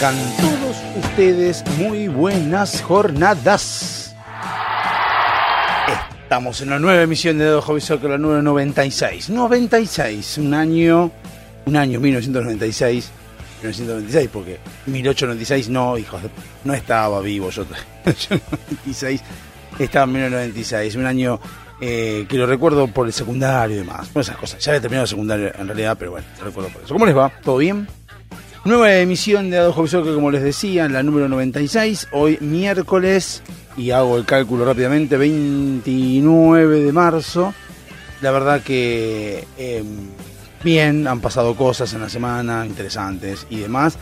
Tengan todos ustedes muy buenas jornadas. Estamos en la nueva emisión de Dedo Hobby Soccer, la número 96. 96, un año, un año, 1996. 1996, porque 1896 no, hijos, no estaba vivo yo. yo en 96 estaba en 1996, un año eh, que lo recuerdo por el secundario y demás, por esas cosas. Ya había terminado el secundario en realidad, pero bueno, lo recuerdo por eso. ¿Cómo les va? ¿Todo bien? Nueva emisión de Ado Hobby Soccer, como les decía, la número 96. Hoy miércoles, y hago el cálculo rápidamente, 29 de marzo. La verdad que eh, bien, han pasado cosas en la semana interesantes y demás.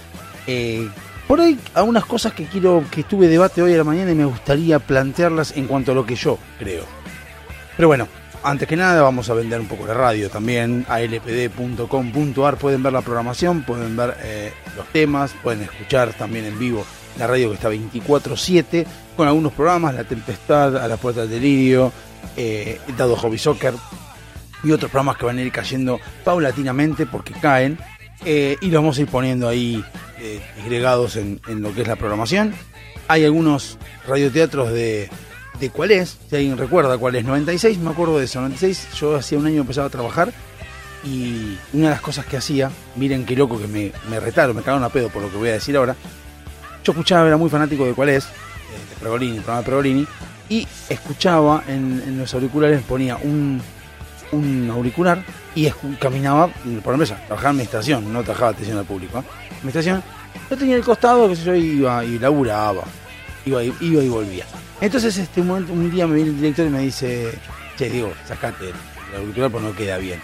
Eh, por ahí algunas cosas que quiero, que estuve debate hoy a la mañana y me gustaría plantearlas en cuanto a lo que yo creo. Pero bueno, antes que nada vamos a vender un poco la radio también, alpd.com.ar, pueden ver la programación, pueden ver eh, los temas, pueden escuchar también en vivo la radio que está 24/7, con algunos programas, La Tempestad, A la Puerta del Delirio, eh, Dado Hobby Soccer y otros programas que van a ir cayendo paulatinamente porque caen eh, y los vamos a ir poniendo ahí eh, agregados en, en lo que es la programación. Hay algunos radioteatros de, de cuál es, si alguien recuerda cuál es, 96, me acuerdo de eso, 96, yo hacía un año empezaba a trabajar y una de las cosas que hacía, miren qué loco que me, me retaron, me cagaron a pedo por lo que voy a decir ahora, yo escuchaba, era muy fanático de cuál es, eh, de Pregolini, el programa de Pregolini, y escuchaba en, los auriculares, ponía un, un auricular y caminaba por la empresa, trabajaba en administración, no trabajaba atención al público. ¿eh? Administración, yo tenía el costado, que yo, iba y laburaba, iba, y- volvía. Entonces este un, día me viene el director y me dice, che, digo, sacate el auricular porque no queda bien.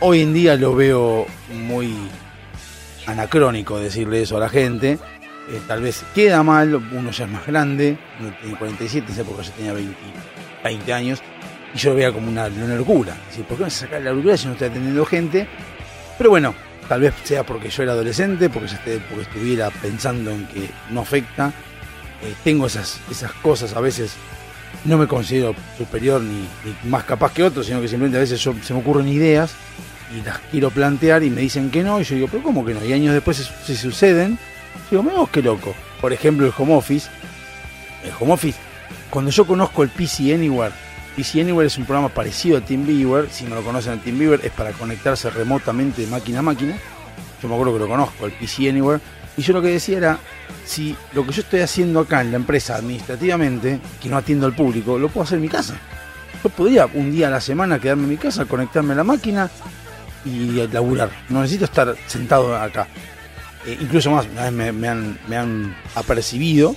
Hoy en día lo veo muy anacrónico decirle eso a la gente. Eh, tal vez queda mal, uno ya es más grande, uno tiene 47, en esa época yo tenía 20, 20 años, y yo lo veía como una, una locura. Es decir, ¿por qué no se saca la auricular si no estoy atendiendo gente? Pero bueno, tal vez sea porque yo era adolescente, porque, ya esté- porque estuviera pensando en que no afecta. Eh, tengo esas, esas cosas a veces, no me considero superior ni, más capaz que otros, sino que simplemente a veces se me ocurren ideas y las quiero plantear y me dicen que no, y yo digo, pero ¿cómo que no? Y años después se, se suceden, digo, mira vos qué loco. Por ejemplo, el home office. El home office, cuando yo conozco el PC Anywhere, PC Anywhere es un programa parecido a TeamViewer, si no lo conocen a TeamViewer es para conectarse remotamente de máquina a máquina. Yo me acuerdo que lo conozco, el PC Anywhere. Y yo lo que decía era, si lo que yo estoy haciendo acá en la empresa administrativamente, que no atiendo al público, lo puedo hacer en mi casa. Yo podría un día a la semana quedarme en mi casa, conectarme a la máquina y laburar. No necesito estar sentado acá. Eh, incluso más, una vez me, han, me han apercibido,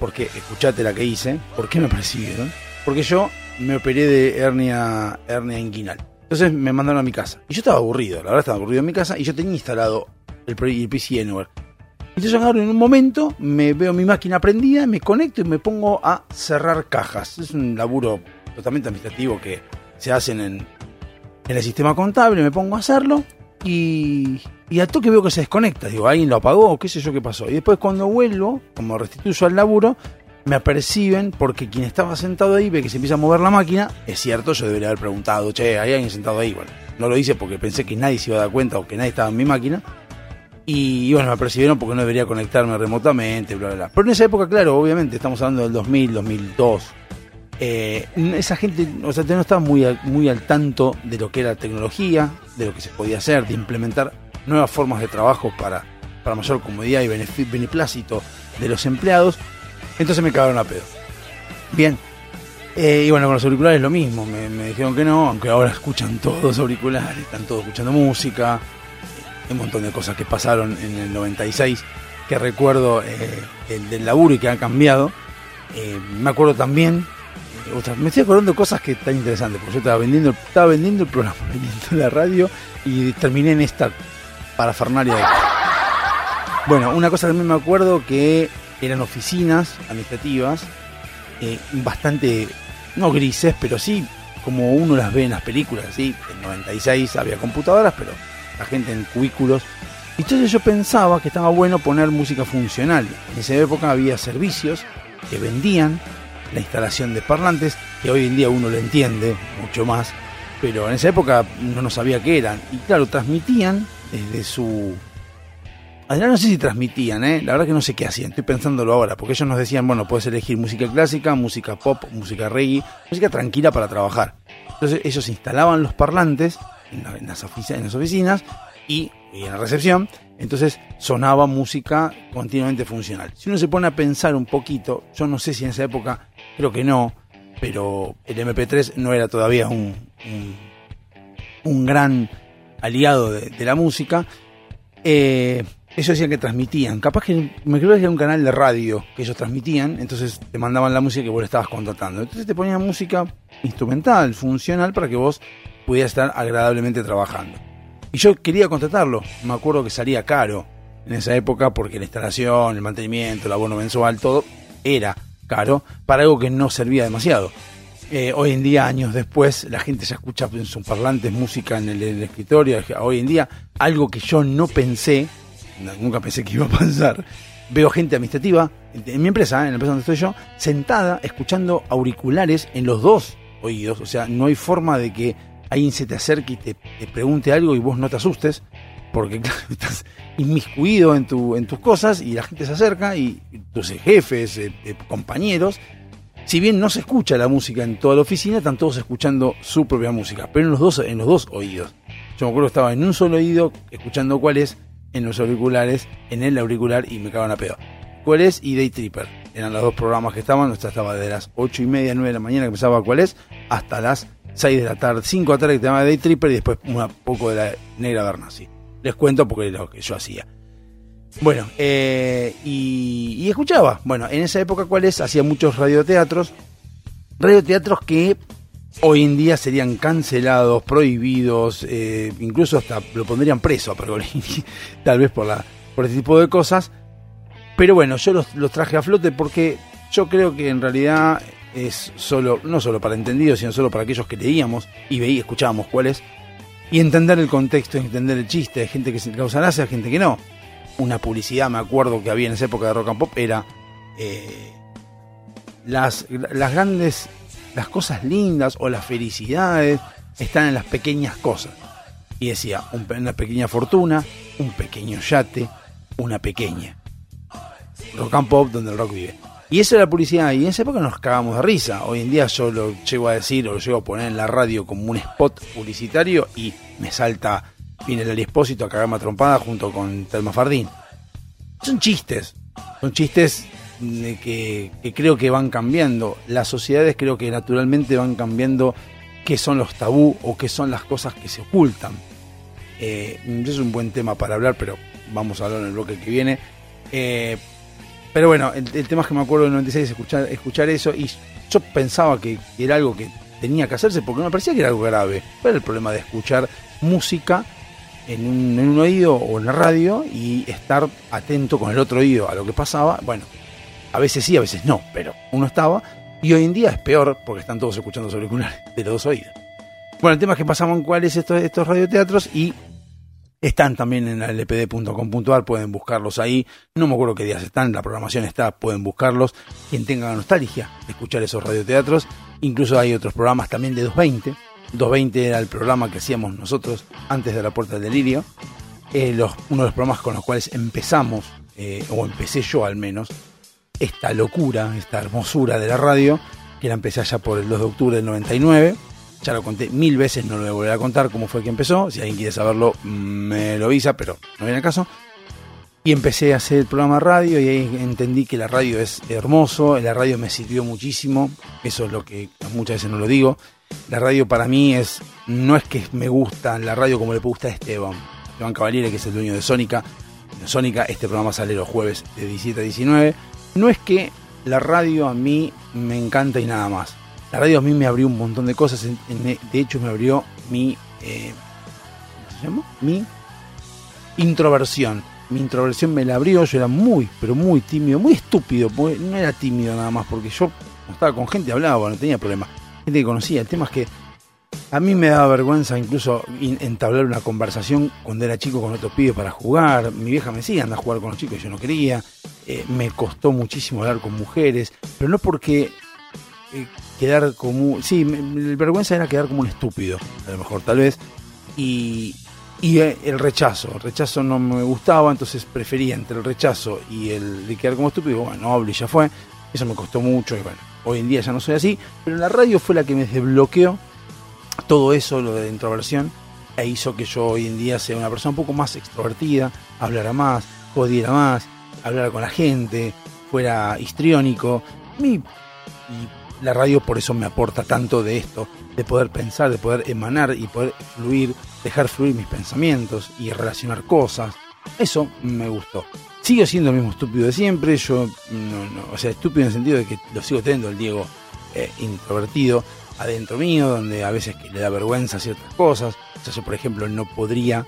porque escuchate la que hice, ¿por qué me apercibieron? Porque yo me operé de hernia, hernia inguinal. Entonces me mandaron a mi casa. Y yo estaba aburrido, la verdad estaba aburrido en mi casa, y yo tenía instalado el, el PC Anywhere. Entonces agarro en un momento, me veo mi máquina prendida, me conecto y me pongo a cerrar cajas. Es un laburo totalmente administrativo que se hacen en, en el sistema contable, me pongo a hacerlo y, y al toque veo que se desconecta. Digo, alguien lo apagó, qué sé yo qué pasó. Y después cuando vuelvo, como restituyo al laburo, me aperciben porque quien estaba sentado ahí ve que se empieza a mover la máquina. Es cierto, yo debería haber preguntado, che, ¿hay alguien sentado ahí? Bueno, no lo hice porque pensé que nadie se iba a dar cuenta o que nadie estaba en mi máquina. Y, bueno, me apercibieron porque no debería conectarme remotamente, bla, bla, bla. Pero en esa época, claro, obviamente, estamos hablando del 2000, 2002. eh, esa gente, o sea, no estaba muy, muy al tanto de lo que era tecnología, de lo que se podía hacer, de implementar nuevas formas de trabajo para, para mayor comodidad y beneplácito de los empleados. Entonces me cagaron a pedo. Bien. Eh, y bueno, con los auriculares lo mismo, me, me dijeron que no, aunque ahora escuchan todos auriculares, están todos escuchando música, un montón de cosas que pasaron en el 96 que recuerdo eh, el del laburo y que han cambiado. Eh, me acuerdo también, eh, otra- me estoy acordando de cosas que están interesantes, porque yo estaba vendiendo, estaba vendiendo el programa, vendiendo la radio y terminé en esta parafernalia de Bueno, una cosa también me acuerdo que eran oficinas administrativas, bastante, no grises, pero sí como uno las ve en las películas, ¿sí? En 96 había computadoras, pero la gente en cubículos. Y Entonces yo pensaba que estaba bueno poner música funcional. En esa época había servicios que vendían la instalación de parlantes, que hoy en día uno lo entiende mucho más, pero en esa época uno no sabía qué eran. Y claro, transmitían desde su... Además, no sé si transmitían, ¿eh? la verdad que no sé qué hacían, estoy pensándolo ahora, porque ellos nos decían, bueno, puedes elegir música clásica, música pop, música reggae, música tranquila para trabajar. Entonces ellos instalaban los parlantes en, la- en las, oficinas y, en la recepción, entonces sonaba música continuamente funcional. Si uno se pone a pensar un poquito, yo no sé si en esa época, creo que no, pero el MP3 no era todavía un, un, gran aliado de, de la música. Eh, ellos decían que transmitían, capaz que me creo que era un canal de radio que ellos transmitían, entonces te mandaban la música que vos le estabas contratando. Entonces te ponían música instrumental, funcional, para que vos pudieras estar agradablemente trabajando. Y yo quería contratarlo, me acuerdo que salía caro en esa época porque la instalación, el mantenimiento, el abono mensual, todo era caro para algo que no servía demasiado. Eh, hoy en día, años después, la gente ya escucha en sus parlantes música en el, escritorio. Hoy en día, algo que yo no pensé, nunca pensé que iba a pasar, veo gente administrativa en mi empresa, en la empresa donde estoy yo, sentada escuchando auriculares en los dos oídos. O sea, no hay forma de que alguien se te acerque y te, te pregunte algo y vos no te asustes, porque claro, estás inmiscuido en, tu, en tus cosas y la gente se acerca y tus jefes, eh, eh, compañeros, si bien no se escucha la música en toda la oficina, están todos escuchando su propia música, pero en los dos, en los dos oídos. Yo me acuerdo que estaba en un solo oído escuchando cuál es, en los auriculares, en el auricular y me cagaban a pedo. ¿Cuál es? Y Day Tripper. Eran los dos programas que estaban, sea, estaba de las 8 y media, 9 de la mañana que empezaba cuál es, hasta las 6 de la tarde, 5 de la tarde que te llamaba Day Tripper y después un poco de la negra Bernasi. Les cuento porque era lo que yo hacía. Bueno, eh, y, y escuchaba. Bueno, en esa época, ¿cuáles? Hacía muchos radioteatros. Radioteatros que hoy en día serían cancelados, prohibidos, eh, incluso hasta lo pondrían preso a Pergolini, tal vez por, la, por este tipo de cosas. Pero bueno, yo los, los traje a flote porque yo creo que en realidad es solo, no solo para entendidos, sino solo para aquellos que leíamos y veíamos, escuchábamos cuáles, y entender el contexto, entender el chiste, hay gente que se causa gracia, gente que no una publicidad, me acuerdo que había en esa época de rock and pop, era eh, las, las grandes, las cosas lindas o las felicidades están en las pequeñas cosas. Y decía, un- una pequeña fortuna, un pequeño yate, una pequeña. Rock and pop donde el rock vive. Y esa era la publicidad, y en esa época nos cagamos de risa. Hoy en día yo lo llego a decir o lo llego a poner en la radio como un spot publicitario y me salta, viene el Expósito a cagarme a trompada junto con Telma Fardín. Son chistes, son chistes que, que creo que van cambiando. Las sociedades creo que naturalmente van cambiando qué son los tabú o qué son las cosas que se ocultan. Eh, es un buen tema para hablar, pero vamos a hablar en el bloque que viene. Eh, pero bueno, el, tema es que me acuerdo en el 96 escuchar, escuchar eso y yo pensaba que era algo que tenía que hacerse porque me parecía que era algo grave. ¿Cuál era el problema de escuchar música en un, oído o en la radio y estar atento con el otro oído a lo que pasaba? Bueno, a veces sí, a veces no, pero uno estaba y hoy en día es peor porque están todos escuchando sobre auriculares de los dos oídos. Bueno, el tema es que pasamos en cuáles estos, estos radioteatros y están también en lpd.com.ar, pueden buscarlos ahí. No me acuerdo qué días están, la programación está, pueden buscarlos. Quien tenga nostalgia de escuchar esos radioteatros. Incluso hay otros programas también de 220. 220 era el programa que hacíamos nosotros antes de la Puerta del Delirio. Eh, uno de los programas con los cuales empezamos, eh, o empecé yo al menos, esta locura, esta hermosura de la radio, que la empecé allá por el 2 de octubre del 99. Ya lo conté mil veces, no lo voy a volver a contar cómo fue que empezó. Si alguien quiere saberlo, me lo avisa, pero no viene al caso. Y empecé a hacer el programa radio y ahí entendí que la radio es hermoso, la radio me sirvió muchísimo, eso es lo que muchas veces no lo digo. La radio para mí es, no es que me gusta la radio como le gusta a Esteban, Esteban Cavaliere, que es el dueño de Sónica. Sónica, este programa sale los jueves de 17 a 19. No es que la radio a mí me encanta y nada más. La radio a mí me abrió un montón de cosas. de hecho, me abrió mi. eh, ¿Cómo se llama? Mi introversión. Mi introversión me la abrió. Yo era muy, pero muy tímido, muy estúpido. No era tímido nada más, porque yo estaba con gente, hablaba, no tenía problema. Gente que conocía. El tema es que a mí me daba vergüenza incluso in- entablar una conversación cuando era chico con otros pibes para jugar. Mi vieja me decía, anda a jugar con los chicos, yo no quería. Eh, me costó muchísimo hablar con mujeres, pero no porque eh, quedar como... Sí, me- vergüenza era quedar como un estúpido, a lo mejor tal vez. Y, y eh, el rechazo, el rechazo no me gustaba, entonces prefería entre el rechazo y el de quedar como estúpido, bueno, no y ya fue. Eso me costó mucho y bueno, hoy en día ya no soy así, pero la radio fue la que me desbloqueó todo eso, lo de la introversión, e hizo que yo hoy en día sea una persona un poco más extrovertida, hablara más, jodiera más, hablara con la gente, fuera histriónico. Mi- y la radio por eso me aporta tanto de esto, de poder pensar, de poder emanar y poder fluir, dejar fluir mis pensamientos y relacionar cosas. Eso me gustó. Sigo siendo el mismo estúpido de siempre, yo no, no, o sea, estúpido en el sentido de que lo sigo teniendo el Diego eh, introvertido adentro mío, donde a veces que le da vergüenza ciertas cosas. O sea, yo, por ejemplo, no podría,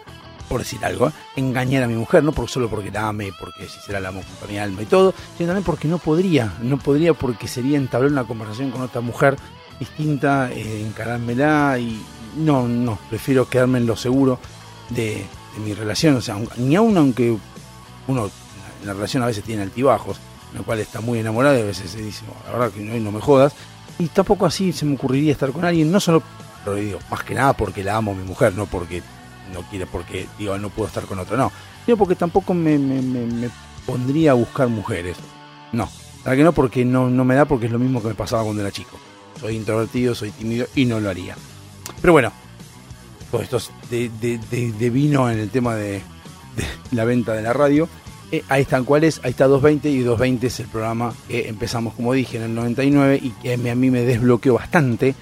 por decir algo, ¿eh? engañar a mi mujer, no por, solo porque la ame, porque si será la amo con mi alma y todo, sino también porque no podría, no podría porque sería entablar una conversación con otra mujer distinta, eh, encarármela y no, no, prefiero quedarme en lo seguro de, de mi relación, o sea, ni aun aunque uno en la relación a veces tiene altibajos, en el cual está muy enamorado y a veces se dice, "Oh, la verdad que no, no me jodas, y tampoco así se me ocurriría estar con alguien, no solo, pero digo, más que nada porque la amo a mi mujer, no porque no quiere, porque digo, no puedo estar con otra, no, sino porque tampoco me, me- me- pondría a buscar mujeres, no, la que no, porque no, no me da, porque es lo mismo que me pasaba cuando era chico, soy introvertido, soy tímido y no lo haría. Pero bueno, todo esto es de, de- de- vino en el tema de, la venta de la radio. Eh, ahí están cuáles, ahí está 220 y 220 es el programa que empezamos como dije en el 99 y que a mí me desbloqueó bastante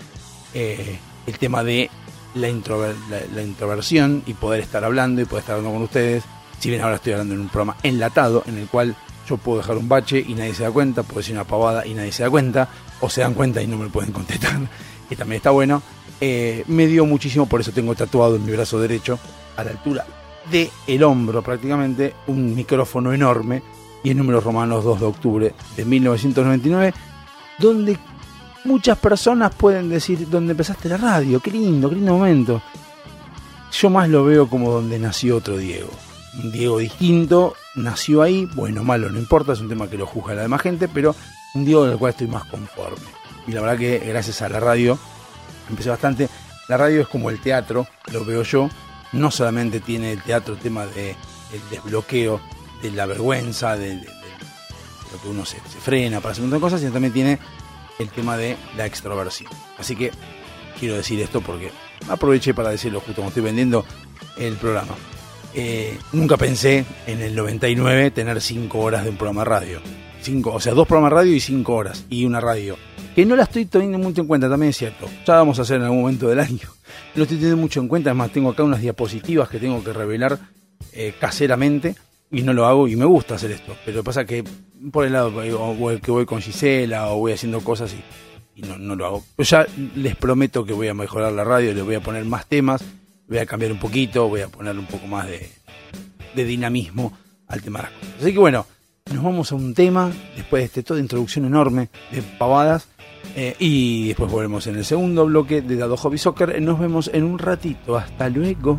eh, el tema de la, introver- la, introversión y poder estar hablando y poder estar hablando con ustedes. Si bien ahora estoy hablando en un programa enlatado en el cual yo puedo dejar un bache y nadie se da cuenta, puedo decir una pavada y nadie se da cuenta, o se dan cuenta y no me pueden contestar, que también está bueno. Eh, me dio muchísimo, por eso tengo tatuado en mi brazo derecho, a la altura de hombro prácticamente, un micrófono enorme y el número romanos 2 de octubre de 1999, donde muchas personas pueden decir, donde empezaste la radio, qué lindo, qué lindo momento. Yo más lo veo como donde nació otro Diego. Un Diego distinto, nació ahí, bueno, malo, no importa, es un tema que lo juzga la demás gente, pero un Diego del cual estoy más conforme. Y la verdad que gracias a la radio empecé bastante. La radio es como el teatro, lo veo yo. No solamente tiene el teatro el tema de el desbloqueo, de la vergüenza, de lo que uno se, se frena para hacer un montón de cosas, sino también tiene el tema de la extroversión. Así que quiero decir esto porque aproveché para decirlo justo cuando estoy vendiendo el programa. Eh, nunca pensé en el 99 tener 5 horas de un programa de radio. Cinco, o sea, dos programas de radio y 5 horas. Y una radio. Que no la estoy teniendo mucho en cuenta, también es cierto. Ya vamos a hacer en algún momento del año. No estoy teniendo mucho en cuenta. Además, tengo acá unas diapositivas que tengo que revelar eh, caseramente. Y no lo hago y me gusta hacer esto. Pero pasa que por el lado eh, o que voy con Gisela o voy haciendo cosas y, no, no lo hago. Pero ya les prometo que voy a mejorar la radio, le voy a poner más temas, voy a cambiar un poquito, voy a poner un poco más de, de dinamismo al tema de las cosas. Así que bueno, nos vamos a un tema, después de este, toda introducción enorme de pavadas, eh, y después volvemos en el segundo bloque de Dado Hobby Soccer. Nos vemos en un ratito. Hasta luego.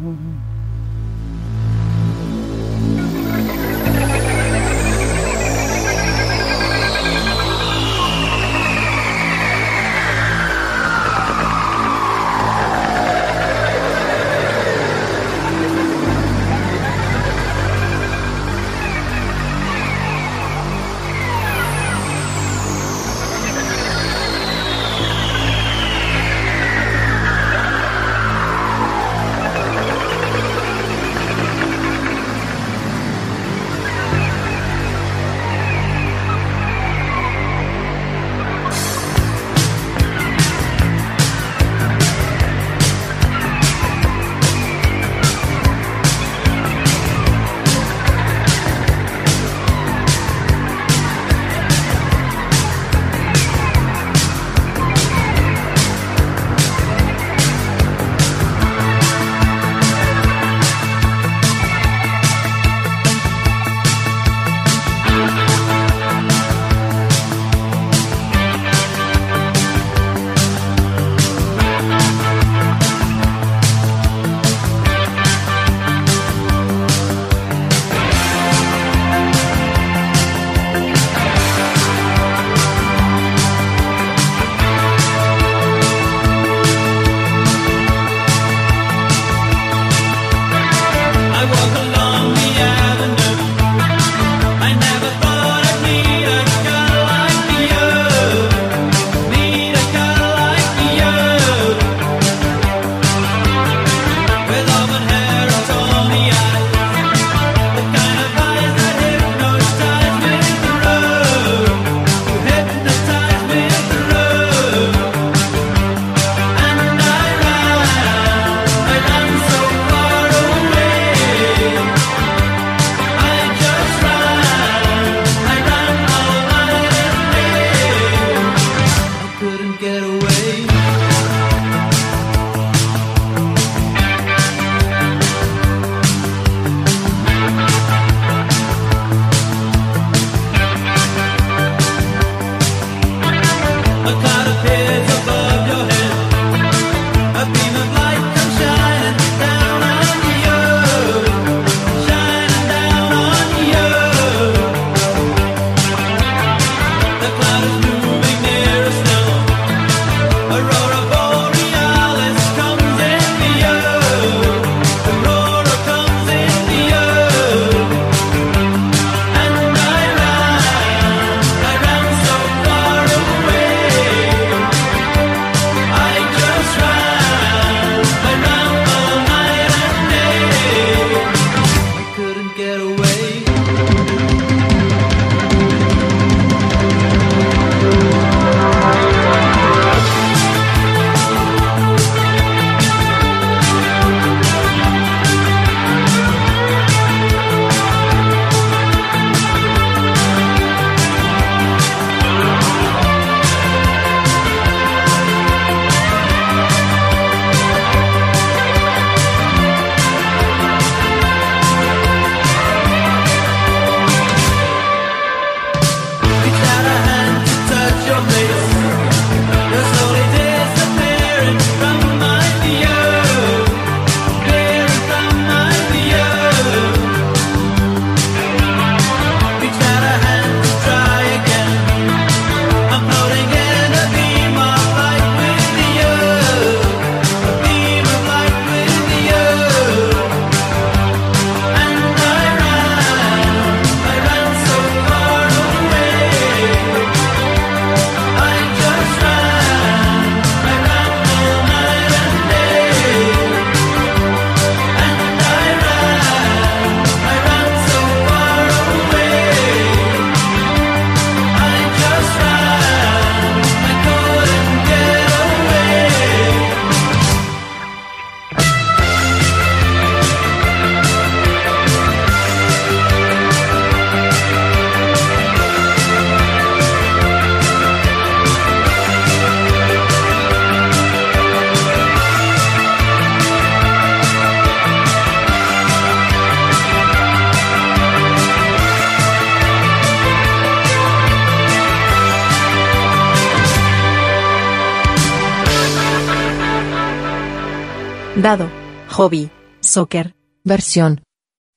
Hobby. Soccer. Versión.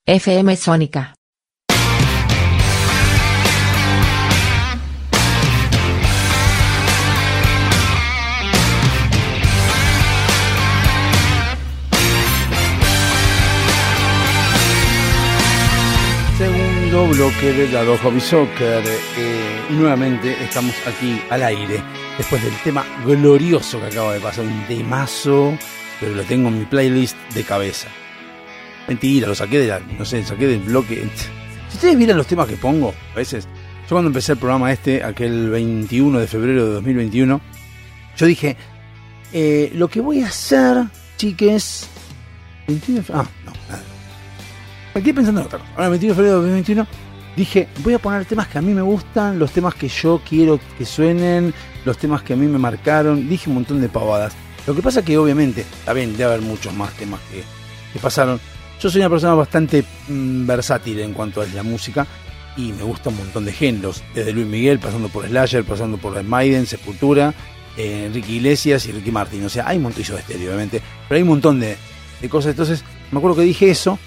FM Sónica. Segundo bloque de Dado Hobby Soccer. Eh, nuevamente estamos aquí al aire. Después del tema glorioso que acaba de pasar. Un temazo, pero lo tengo en mi playlist de cabeza. Mentira, lo saqué de no sé, saqué del bloque. Si ustedes miran los temas que pongo, a veces, yo cuando empecé el programa este, aquel 21 de febrero de 2021, yo dije, eh, lo que voy a hacer, chiques, 21 de ah, no, nada. Me pensando en otra. Ahora, el 21 de febrero de 2021, dije, voy a poner temas que a mí me gustan, los temas que yo quiero que suenen, los temas que a mí me marcaron. Dije un montón de pavadas. Lo que pasa que obviamente, bien, debe haber muchos más temas que, pasaron. Yo soy una persona bastante mm, versátil en cuanto a la música y me gusta un montón de géneros, desde Luis Miguel, pasando por Slasher, pasando por Maiden, Sepultura, eh, Enrique Iglesias y Ricky Martin. O sea, hay un montón de estéreo, obviamente, pero hay un montón de, de cosas. Entonces, me acuerdo que dije eso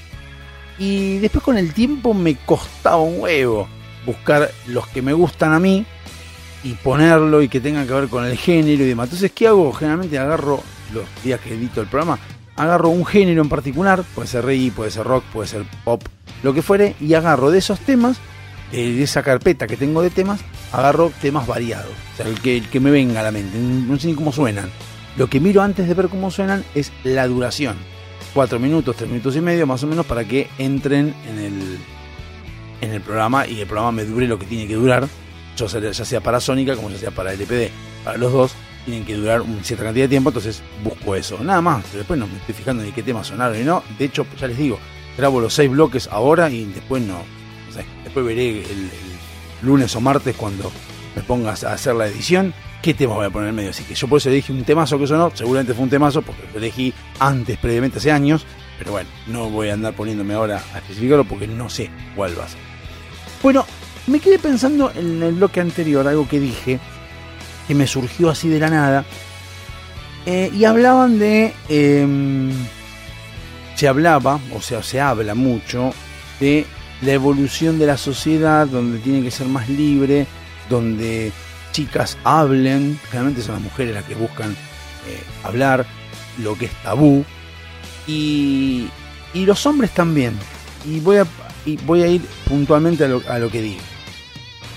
y después con el tiempo me costaba un huevo buscar los que me gustan a mí y ponerlo y que tengan que ver con el género y demás. Entonces, ¿qué hago? Generalmente agarro los días que edito el programa, agarro un género en particular, puede ser reggae, puede ser rock, puede ser pop, lo que fuere, y agarro de esos temas, de esa carpeta que tengo de temas, agarro temas variados. O sea, el que, el que me venga a la mente, no sé ni cómo suenan. Lo que miro antes de ver cómo suenan es la duración. Cuatro minutos, tres minutos y medio, más o menos, para que entren en el, en el programa y el programa me dure lo que tiene que durar, ya sea para Sónica como ya sea para LPD. Para los dos tienen que durar una cierta cantidad de tiempo, entonces busco eso. Nada más, después no me estoy fijando ni qué temas sonaron y no. De hecho, ya les digo, grabo los seis bloques ahora y después no. no sé, después veré el, lunes o martes cuando me pongas a hacer la edición. ¿Qué tema voy a poner en medio? Así que yo por eso elegí un temazo que sonó, seguramente fue un temazo porque lo elegí antes, previamente, hace años, pero bueno, no voy a andar poniéndome ahora a especificarlo porque no sé cuál va a ser. Bueno, me quedé pensando en el bloque anterior, algo que dije, que me surgió así de la nada. Eh, y hablaban de. em, se hablaba, o sea, se habla mucho de la evolución de la sociedad, donde tiene que ser más libre, donde chicas hablen, generalmente son las mujeres las que buscan eh, hablar, lo que es tabú, y, los hombres también. Y voy a, y voy a ir puntualmente a lo, a lo que digo.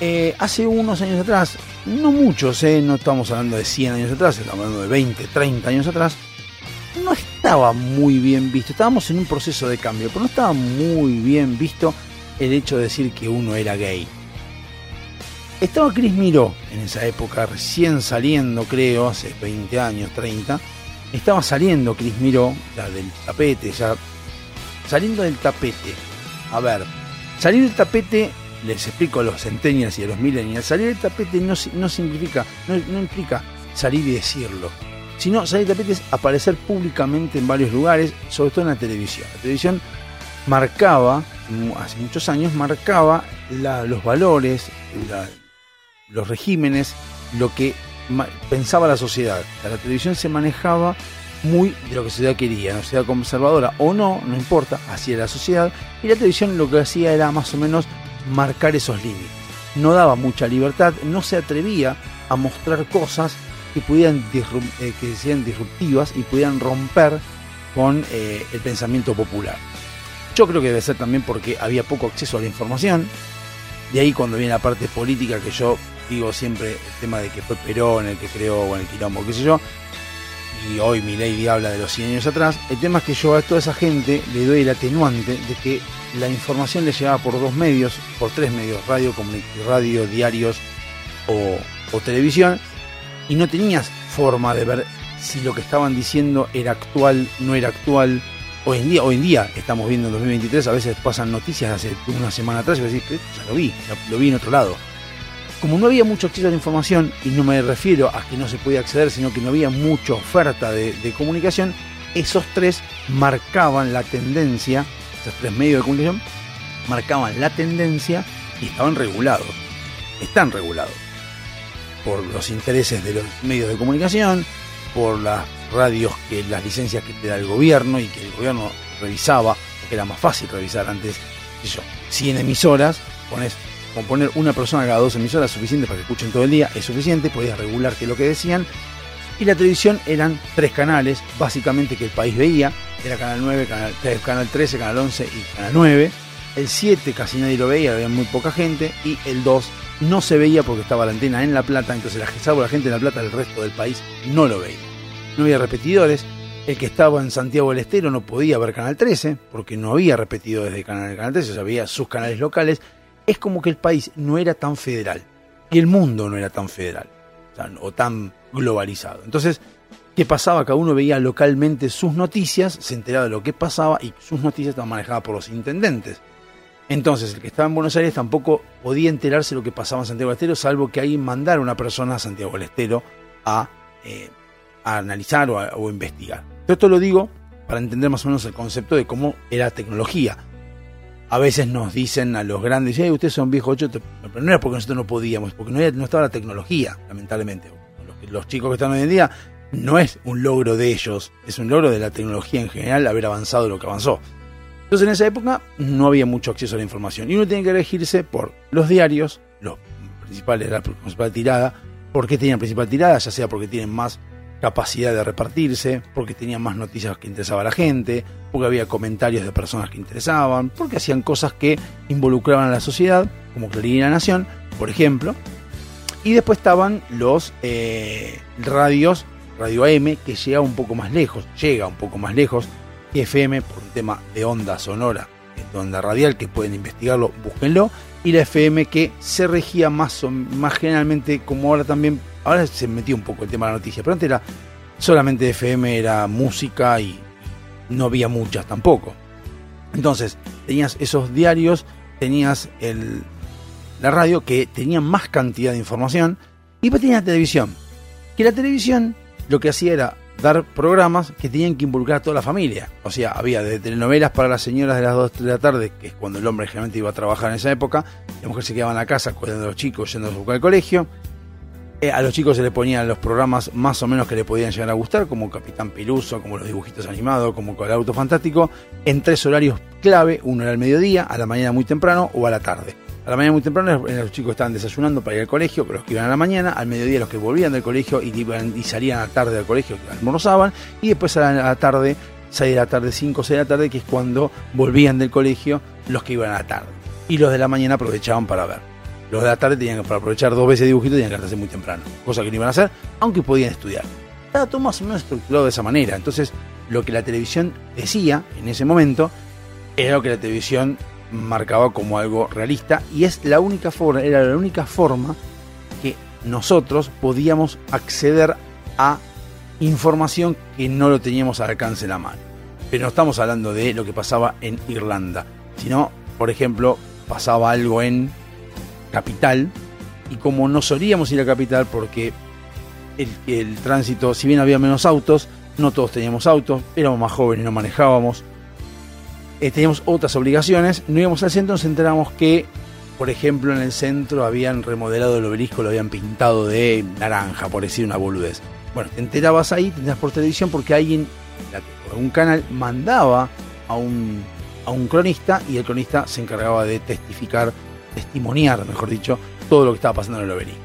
Eh, hace unos años atrás, no muchos, eh, no estamos hablando de 100 años atrás, estamos hablando de 20, 30 años atrás, no estaba muy bien visto. Estábamos en un proceso de cambio, pero no estaba muy bien visto el hecho de decir que uno era gay. Estaba Chris Miró en esa época, recién saliendo, creo, hace 20 años, 30. Estaba saliendo Chris Miró, ya del tapete, ya saliendo del tapete. A ver, salir del tapete, les explico a los centennials y a los millennials, salir del tapete no, no significa, no, no implica salir y decirlo. Sino salir del tapete es aparecer públicamente en varios lugares, sobre todo en la televisión. La televisión marcaba, hace muchos años, marcaba la- los valores, la- los regímenes, lo que pensaba la sociedad. La televisión se manejaba muy de lo que la sociedad quería, una sociedad conservadora o no, no importa, así era la sociedad, y la televisión lo que hacía era más o menos marcar esos límites. No daba mucha libertad, no se atrevía a mostrar cosas que pudieran eh, que sean disruptivas y pudieran romper con eh, el pensamiento popular. Yo creo que debe ser también porque había poco acceso a la información. De ahí cuando viene la parte política que yo digo siempre el tema de que fue Perón el que creó bueno, el quilombo, qué sé yo. Y hoy mi lady habla de los 100 años atrás. El tema es que yo a toda esa gente le doy el atenuante de que la información le llegaba por dos medios, por tres medios, radio, radio diarios o, televisión, y no tenías forma de ver si lo que estaban diciendo era actual, no era actual. Hoy en día, hoy en día estamos viendo en 2023, a veces pasan noticias de hace una semana atrás y decís, "Eh, ya lo vi, lo vi en otro lado. Como no había mucho acceso a la información, y no me refiero a que no se podía acceder, sino que no había mucha oferta de, comunicación, esos tres marcaban la tendencia, esos tres medios de comunicación, marcaban la tendencia y estaban regulados. Están regulados por los intereses de los medios de comunicación, por las radios que las licencias que te da el gobierno y que el gobierno revisaba, porque era más fácil revisar antes, yo, 100 emisoras, pones con poner una persona cada dos emisoras suficiente para que escuchen todo el día, es suficiente, podías regular qué es lo que decían. Y la televisión eran tres canales, básicamente que el país veía, era Canal 9, Canal, canal 13, Canal 11 y Canal 9. El 7 casi nadie lo veía, había muy poca gente. Y el 2 no se veía porque estaba la antena en La Plata, entonces la, salvo la gente en La Plata, el resto del país no lo veía. No había repetidores. El que estaba en Santiago del Estero no podía ver Canal 13 porque no había repetidores de Canal, Canal 13, o sea, había sus canales locales. Es como que el país no era tan federal y el mundo no era tan federal o, tan globalizado. Entonces, ¿qué pasaba? Cada uno veía localmente sus noticias, se enteraba de lo que pasaba y sus noticias estaban manejadas por los intendentes. Entonces, el que estaba en Buenos Aires tampoco podía enterarse de lo que pasaba en Santiago del Estero, salvo que alguien mandara a una persona a Santiago del Estero a, eh, analizar o a investigar. Yo esto lo digo para entender más o menos el concepto de cómo era tecnología. A veces nos dicen a los grandes, hey, ustedes son viejos ocho, pero no era porque nosotros no podíamos, porque no, estaba la tecnología, lamentablemente. Los chicos que están hoy en día no es un logro de ellos, es un logro de la tecnología en general haber avanzado lo que avanzó. Entonces en esa época no había mucho acceso a la información y uno tiene que elegirse por los diarios, los principales, la principal tirada, ¿por qué tenían principal tirada? Ya sea porque tienen más capacidad de repartirse, porque tenían más noticias que interesaba a la gente, porque había comentarios de personas que interesaban, porque hacían cosas que involucraban a la sociedad, como Clarín y La Nación, por ejemplo. Y después estaban los eh, radios, Radio AM, que llega un poco más lejos, llega un poco más lejos que FM por un tema de onda sonora, de onda radial, que pueden investigarlo, búsquenlo, y la FM que se regía más, más generalmente, como ahora también, ahora se metió un poco el tema de la noticia, pero antes era solamente FM, era música y no había muchas tampoco. Entonces, tenías esos diarios, tenías el, la radio que tenía más cantidad de información y después tenías la televisión. Que la televisión lo que hacía era dar programas que tenían que involucrar a toda la familia. O sea, había de telenovelas para las señoras de las 2 de la tarde, que es cuando el hombre generalmente iba a trabajar en esa época, la mujer se quedaba en la casa cuidando a los chicos, yendo a buscar al colegio. Eh, a los chicos se les ponían los programas más o menos que le podían llegar a gustar, como Capitán Peluso, como los dibujitos animados, como el Auto Fantástico, en tres horarios clave, uno era al mediodía, a la mañana muy temprano o a la tarde. A la mañana muy temprano los chicos estaban desayunando para ir al colegio, los que iban a la mañana, al mediodía los que volvían del colegio y, iban, y salían a la tarde del colegio, almorzaban, y después a la, tarde, 6 de la tarde, 5 o 6 de la tarde, que es cuando volvían del colegio los que iban a la tarde. Y los de la mañana aprovechaban para ver. Los de la tarde tenían que para aprovechar dos veces dibujitos tenían que hacerse muy temprano, cosa que no iban a hacer, aunque podían estudiar. Estaba todo más o menos estructurado de esa manera. Entonces, lo que la televisión decía en ese momento era lo que la televisión marcaba como algo realista y es la única forma, era la única forma que nosotros podíamos acceder a información que no lo teníamos al alcance de la mano. Pero no estamos hablando de lo que pasaba en Irlanda, sino, por ejemplo, pasaba algo en Capital y como no solíamos ir a Capital porque el, tránsito, si bien había menos autos, no todos teníamos autos, éramos más jóvenes, no manejábamos, eh, teníamos otras obligaciones, no íbamos al centro, nos enteramos que, por ejemplo, en el centro habían remodelado el obelisco, lo habían pintado de naranja, por decir una boludez. Bueno, te enterabas ahí, te por televisión porque alguien, por un canal, mandaba a un, a un cronista y el cronista se encargaba de testificar, testimoniar, mejor dicho, todo lo que estaba pasando en el obelisco.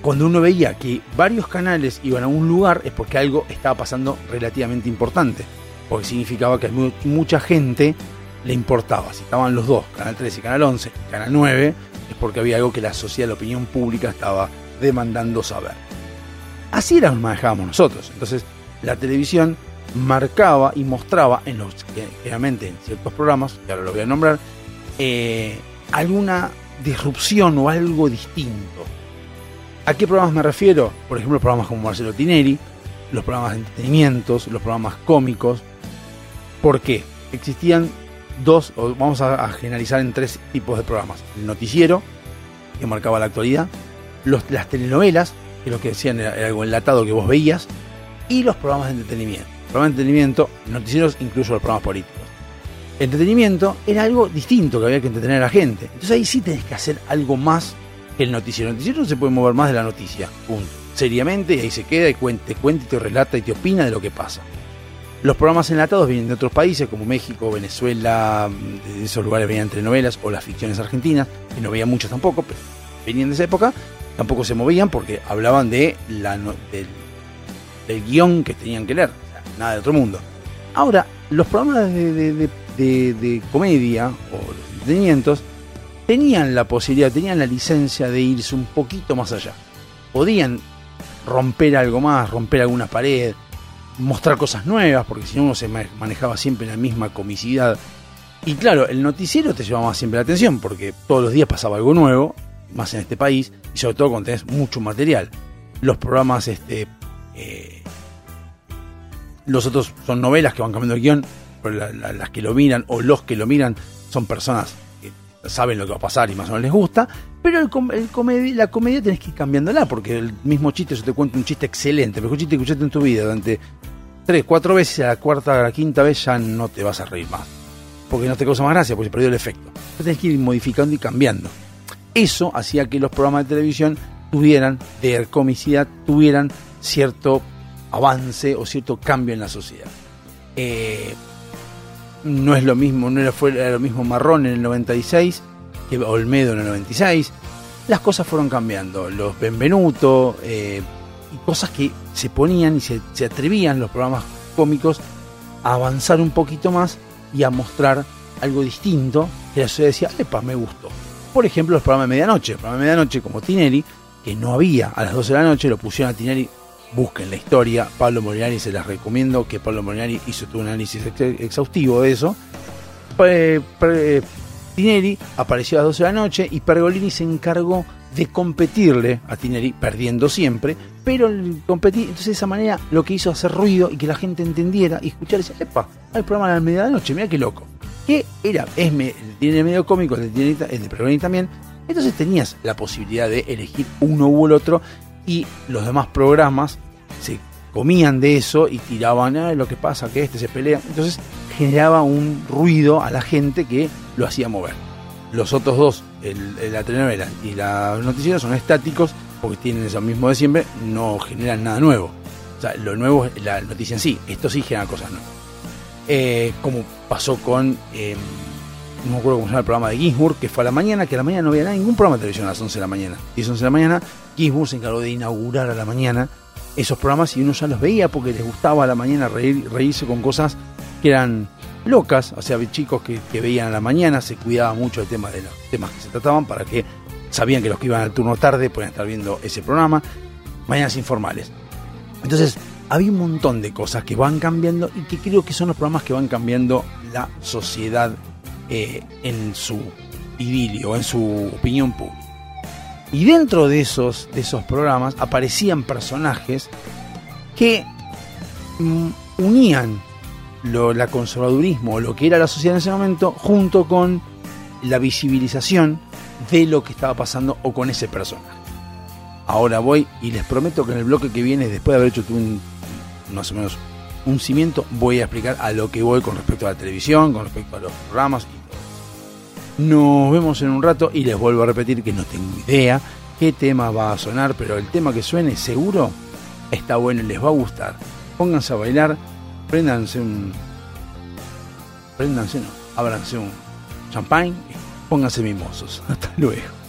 Cuando uno veía que varios canales iban a un lugar es porque algo estaba pasando relativamente importante porque significaba que mucha gente le importaba. Si estaban los dos, Canal 13 y Canal 11, Canal 9, es porque había algo que la sociedad, la opinión pública estaba demandando saber. Así era como manejábamos nosotros. Entonces, la televisión marcaba y mostraba, en los, generalmente en ciertos programas, que ahora lo voy a nombrar, eh, alguna disrupción o algo distinto. ¿A qué programas me refiero? Por ejemplo, programas como Marcelo Tineri, los programas de entretenimientos, los programas cómicos, ¿Por qué? Existían dos, o vamos a, generalizar en tres tipos de programas. El noticiero, que marcaba la actualidad, las telenovelas, que lo que decían era, algo enlatado que vos veías, y los programas de entretenimiento. Programas de entretenimiento, noticieros, incluso los programas políticos. Entretenimiento era algo distinto que había que entretener a la gente. Entonces ahí sí tenés que hacer algo más que el noticiero. El noticiero no se puede mover más de la noticia, punto. Seriamente, y ahí se queda y cuente, cuenta y te relata y te opina de lo que pasa. Los programas enlatados vienen de otros países como México, Venezuela, de esos lugares venían telenovelas o las ficciones argentinas, que no veía muchos tampoco, pero venían de esa época, tampoco se movían porque hablaban de la, del, guion que tenían que leer, nada de otro mundo. Ahora, los programas de, comedia o los entretenimientos tenían la posibilidad, tenían la licencia de irse un poquito más allá. Podían romper algo más, romper alguna pared, mostrar cosas nuevas, porque si no uno se manejaba siempre la misma comicidad. Y claro, el noticiero te llevaba siempre la atención, porque todos los días pasaba algo nuevo, más en este país, y sobre todo cuando tenés mucho material. Los programas, este, eh, los otros son novelas que van cambiando el guion, pero las que lo miran o los que lo miran son personas que saben lo que va a pasar y más o menos les gusta, pero la comedia tenés que ir cambiándola, porque el mismo chiste, yo te cuento un chiste excelente, mejor chiste que escuchaste en tu vida durante tres, cuatro veces a la cuarta, a la quinta vez ya no te vas a reír más. Porque no te causa más gracia, porque se perdió el efecto. Entonces tenés que ir modificando y cambiando. Eso hacía que los programas de televisión tuvieran, de comicidad, tuvieran cierto avance o cierto cambio en la sociedad. Eh, no es lo mismo, no era, fue, lo mismo Marrón en el 96 que Olmedo en el 96. Las cosas fueron cambiando. Los Benvenuto, eh, y cosas que se ponían y se, atrevían los programas cómicos a avanzar un poquito más y a mostrar algo distinto que la sociedad decía, epa, me gustó. Por ejemplo, los programas de medianoche. El programa de medianoche como Tineri, que no había a las 12 de la noche, lo pusieron a Tineri. Busquen la historia. Pablo Molinari se las recomiendo, que Pablo Molinari hizo todo un análisis exhaustivo de eso. Tineri apareció a las 12 de la noche y Pergolini se encargó de competirle a Tineri, perdiendo siempre, pero competir, entonces de esa manera lo que hizo hacer ruido y que la gente entendiera y escuchara, decía, epa, hay programa a la medianoche, mira qué loco. Que era, es tiene medio cómico, el de, de Pergolini también, entonces tenías la posibilidad de elegir uno u el otro y los demás programas se comían de eso y tiraban ah, lo que pasa, que este se pelea. Entonces generaba un ruido a la gente que lo hacía mover. Los otros dos, el, la telenovela y la noticiera, son estáticos porque tienen eso mismo de siempre, no generan nada nuevo. O sea, lo nuevo es la noticia en sí. Esto sí genera cosas nuevas. Eh, como pasó con, eh, no me acuerdo cómo se llama el programa de Ginsburg, que fue a la mañana, que a la mañana no había ningún programa de televisión a las 11 de la mañana. Y a las 11 de la mañana, Ginsburg se encargó de inaugurar a la mañana esos programas y uno ya los veía porque les gustaba a la mañana reír, reírse con cosas que eran locas, o sea, chicos que, que veían a la mañana, se cuidaba mucho el tema de los temas que se trataban para que sabían que los que iban al turno tarde podían estar viendo ese programa, mañanas informales. Entonces, había un montón de cosas que van cambiando y que creo que son los programas que van cambiando la sociedad eh, en su idilio, en su opinión pública. Y dentro de esos, de esos programas aparecían personajes que mm, unían lo, la conservadurismo, lo que era la sociedad en ese momento, junto con la visibilización de lo que estaba pasando o con ese personaje. Ahora voy y les prometo que en el bloque que viene, después de haber hecho un, más o menos un cimiento, voy a explicar a lo que voy con respecto a la televisión, con respecto a los programas y todo. Nos vemos en un rato y les vuelvo a repetir que no tengo idea qué tema va a sonar, pero el tema que suene seguro está bueno y les va a gustar. Pónganse a bailar, préndanse un. Préndanse, no, ábranse un champagne, pónganse mimosos. Hasta luego.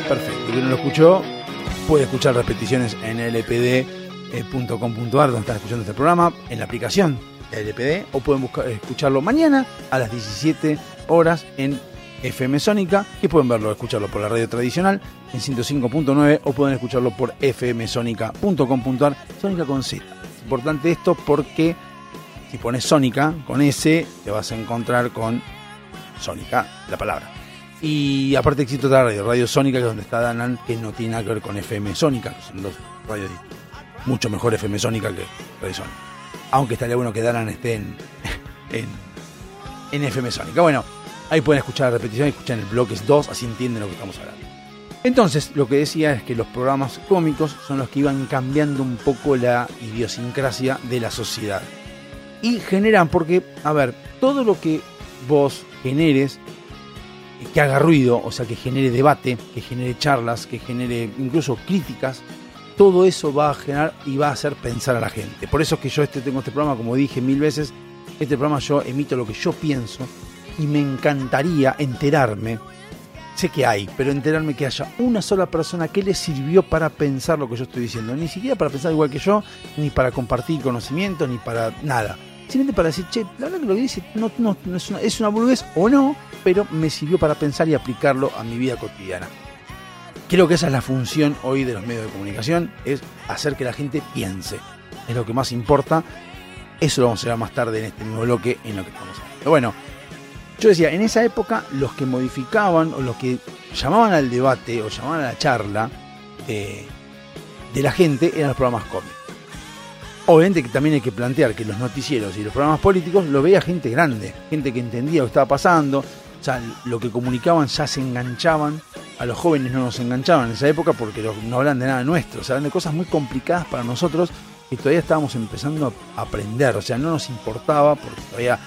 Perfecto. Quien no lo escuchó, puede escuchar repeticiones en lpd.com.ar donde están escuchando este programa, en la aplicación LPD, o pueden buscar, escucharlo mañana a las 17 horas en FM Sónica, y pueden verlo, escucharlo por la radio tradicional en 105.9 o pueden escucharlo por fmsonica.com.ar, Sónica con Z. Es importante esto porque si pones Sónica con S, te vas a encontrar con Sónica, la palabra. Y aparte existe otra radio, Radio Sónica, que es donde está Danan, que no tiene nada que ver con FM Sónica, que son dos radios. Mucho mejor FM Sónica que Radio Sónica. Aunque estaría bueno que Danan esté en, en, FM Sónica. Bueno, ahí pueden escuchar la repetición, escuchan el bloque 2, así entienden lo que estamos hablando. Entonces, lo que decía es que los programas cómicos son los que iban cambiando un poco la idiosincrasia de la sociedad. Y generan, porque, a ver, todo lo que vos generes, que haga ruido, o sea, que genere debate, que genere charlas, que genere incluso críticas, todo eso va a generar y va a hacer pensar a la gente. Por eso es que yo este, tengo este programa, como dije mil veces, este programa yo emito lo que yo pienso y me encantaría enterarme, sé que hay, pero enterarme que haya una sola persona que le sirvió para pensar lo que yo estoy diciendo, ni siquiera para pensar igual que yo, ni para compartir conocimiento, ni para nada. Simplemente para decir, che, la verdad que lo que dice no, no, es, una, es o no, pero me sirvió para pensar y aplicarlo a mi vida cotidiana. Creo que esa es la función hoy de los medios de comunicación, es hacer que la gente piense. Es lo que más importa. Eso lo vamos a ver más tarde en este mismo bloque en lo que estamos hablando. Bueno, yo decía, en esa época los que modificaban o los que llamaban al debate o llamaban a la charla de, de la gente eran los programas cómicos. Obviamente que también hay que plantear que los noticieros y los programas políticos lo veía gente grande, gente que entendía lo que estaba pasando, o sea, lo que comunicaban ya se enganchaban, a los jóvenes no nos enganchaban en esa época porque no hablan de nada nuestro, o sea, hablan de cosas muy complicadas para nosotros que todavía estábamos empezando a aprender, o sea, no nos importaba porque todavía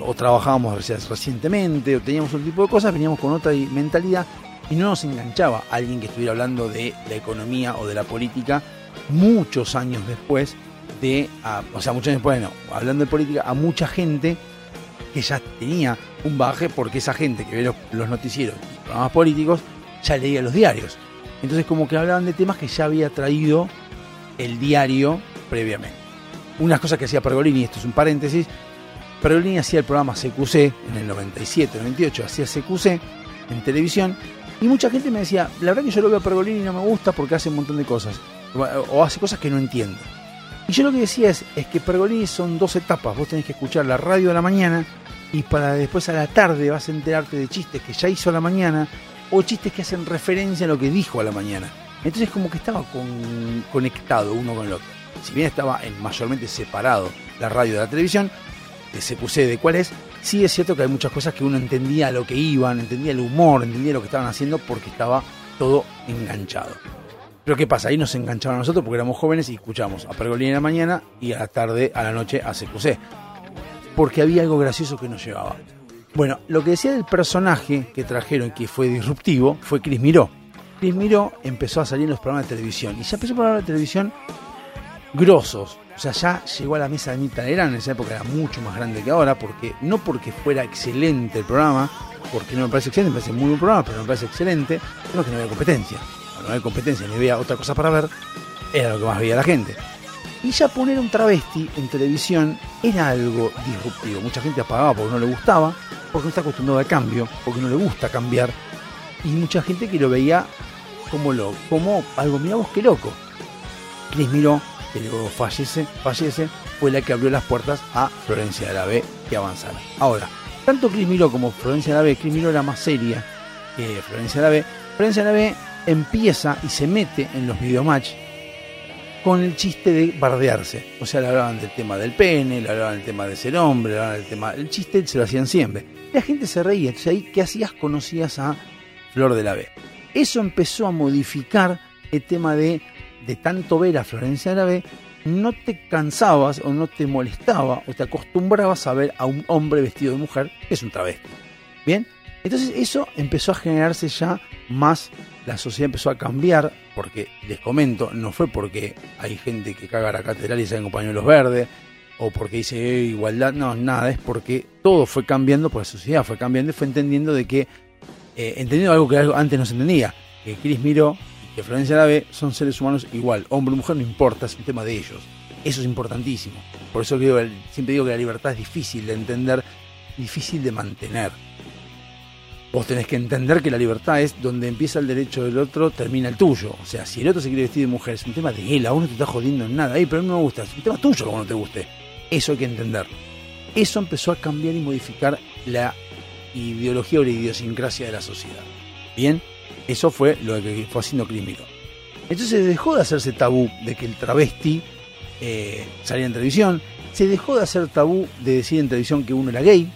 o trabajábamos recientemente o teníamos otro tipo de cosas, veníamos con otra mentalidad y no nos enganchaba alguien que estuviera hablando de la economía o de la política muchos años después de, o sea, muchos años después, no, hablando de política, a mucha gente que ya tenía un baje porque esa gente que ve los, los noticieros y programas políticos ya leía los diarios. Entonces como que hablaban de temas que ya había traído el diario previamente. Unas cosas que hacía Pergolini, esto es un paréntesis, Pergolini hacía el programa CQC en el 97, 98, hacía CQC en televisión y mucha gente me decía, la verdad que yo lo veo a Pergolini y no me gusta porque hace un montón de cosas o hace cosas que no entiendo. Y yo lo que decía es, es que Pergolini son dos etapas, vos tenés que escuchar la radio a la mañana y para después a la tarde vas a enterarte de chistes que ya hizo a la mañana o chistes que hacen referencia a lo que dijo a la mañana. Entonces como que estaba con, conectado uno con el otro. Si bien estaba en, mayormente separado la radio de la televisión, de CQC de cuál es, sí es cierto que hay muchas cosas que uno entendía lo que iban, entendía el humor, entendía lo que estaban haciendo porque estaba todo enganchado. Pero ¿qué pasa? Ahí nos enganchaban a nosotros porque éramos jóvenes y escuchamos a Pergolini en la mañana y a la tarde, a la noche a CQC. Porque había algo gracioso que nos llevaba. Bueno, lo que decía del personaje que trajeron que fue disruptivo fue Cris Miró. Cris Miró empezó a salir en los programas de televisión y ya empezó a programas de televisión grosos. O sea, ya llegó a la mesa de Mirta Legrand, en esa época era mucho más grande que ahora, porque no porque fuera excelente el programa, porque no me parece excelente, me parece muy buen programa, pero no me parece excelente, sino que no había competencia. No había competencia ni había otra cosa para ver, era lo que más veía la gente. Y ya poner un travesti en televisión era algo disruptivo. Mucha gente apagaba porque no le gustaba, porque no está acostumbrado al cambio, porque no le gusta cambiar. Y mucha gente que lo veía como, lo, como algo, mira vos qué loco. Cris Miró que luego fallece, fallece, fue la que abrió las puertas a Florencia de la B que avanzara. Ahora, tanto Cris Miró como Florencia de la B, Cris Miró era más seria que Florencia de la B. Florencia de la B empieza y se mete en los videomatch con el chiste de bardearse. O sea, le hablaban del tema del pene, le hablaban del tema de ser hombre, le hablaban del tema. El chiste se lo hacían siempre. La gente se reía. Entonces ahí, ¿qué hacías? Conocías a Flor de la B. Eso empezó a modificar el tema de de tanto ver a Florencia Árabe, no te cansabas o no te molestaba o te acostumbrabas a ver a un hombre vestido de mujer, que es un travesti. ¿Bien? Entonces eso empezó a generarse ya más, la sociedad empezó a cambiar, porque les comento, no fue porque hay gente que caga la catedral y salen con pañuelos verdes, o porque dice eh, igualdad, no, nada, es porque todo fue cambiando, porque la sociedad fue cambiando y fue entendiendo de que, eh, entendiendo algo que antes no se entendía, que Chris Miró y que Florencia Lave son seres humanos igual, hombre o mujer no importa, es un tema de ellos. Eso es importantísimo. Por eso siempre digo que la libertad es difícil de entender, difícil de mantener. Vos tenés que entender que la libertad es donde empieza el derecho del otro, termina el tuyo. O sea, si el otro se quiere vestir de mujer, es un tema de él, a uno te está jodiendo en nada, pero a mí no me gusta, es un tema tuyo como no te guste. Eso hay que entenderlo. Eso empezó a cambiar y modificar la ideología o la idiosincrasia de la sociedad. Bien, eso fue lo que fue haciendo Crimiro. Entonces dejó de hacerse tabú de que el travesti eh, salía en televisión, se dejó de hacer tabú de decir en televisión que uno era gay,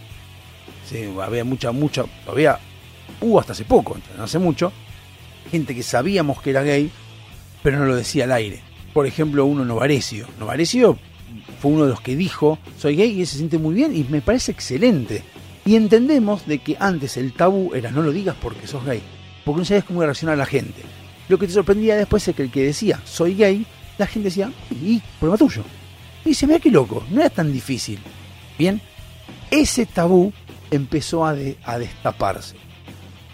había mucha, mucha, había, hubo hasta hace poco, no hace mucho, gente que sabíamos que era gay, pero no lo decía al aire. Por ejemplo, uno Novarecio. Novarecio fue uno de los que dijo, soy gay y se siente muy bien y me parece excelente. Y entendemos de que antes el tabú era no lo digas porque sos gay, porque no sabes cómo reaccionar la gente. Lo que te sorprendía después es que el que decía soy gay, la gente decía, y problema tuyo. Y dice, mira qué loco, no era tan difícil. Bien, ese tabú empezó a, a destaparse.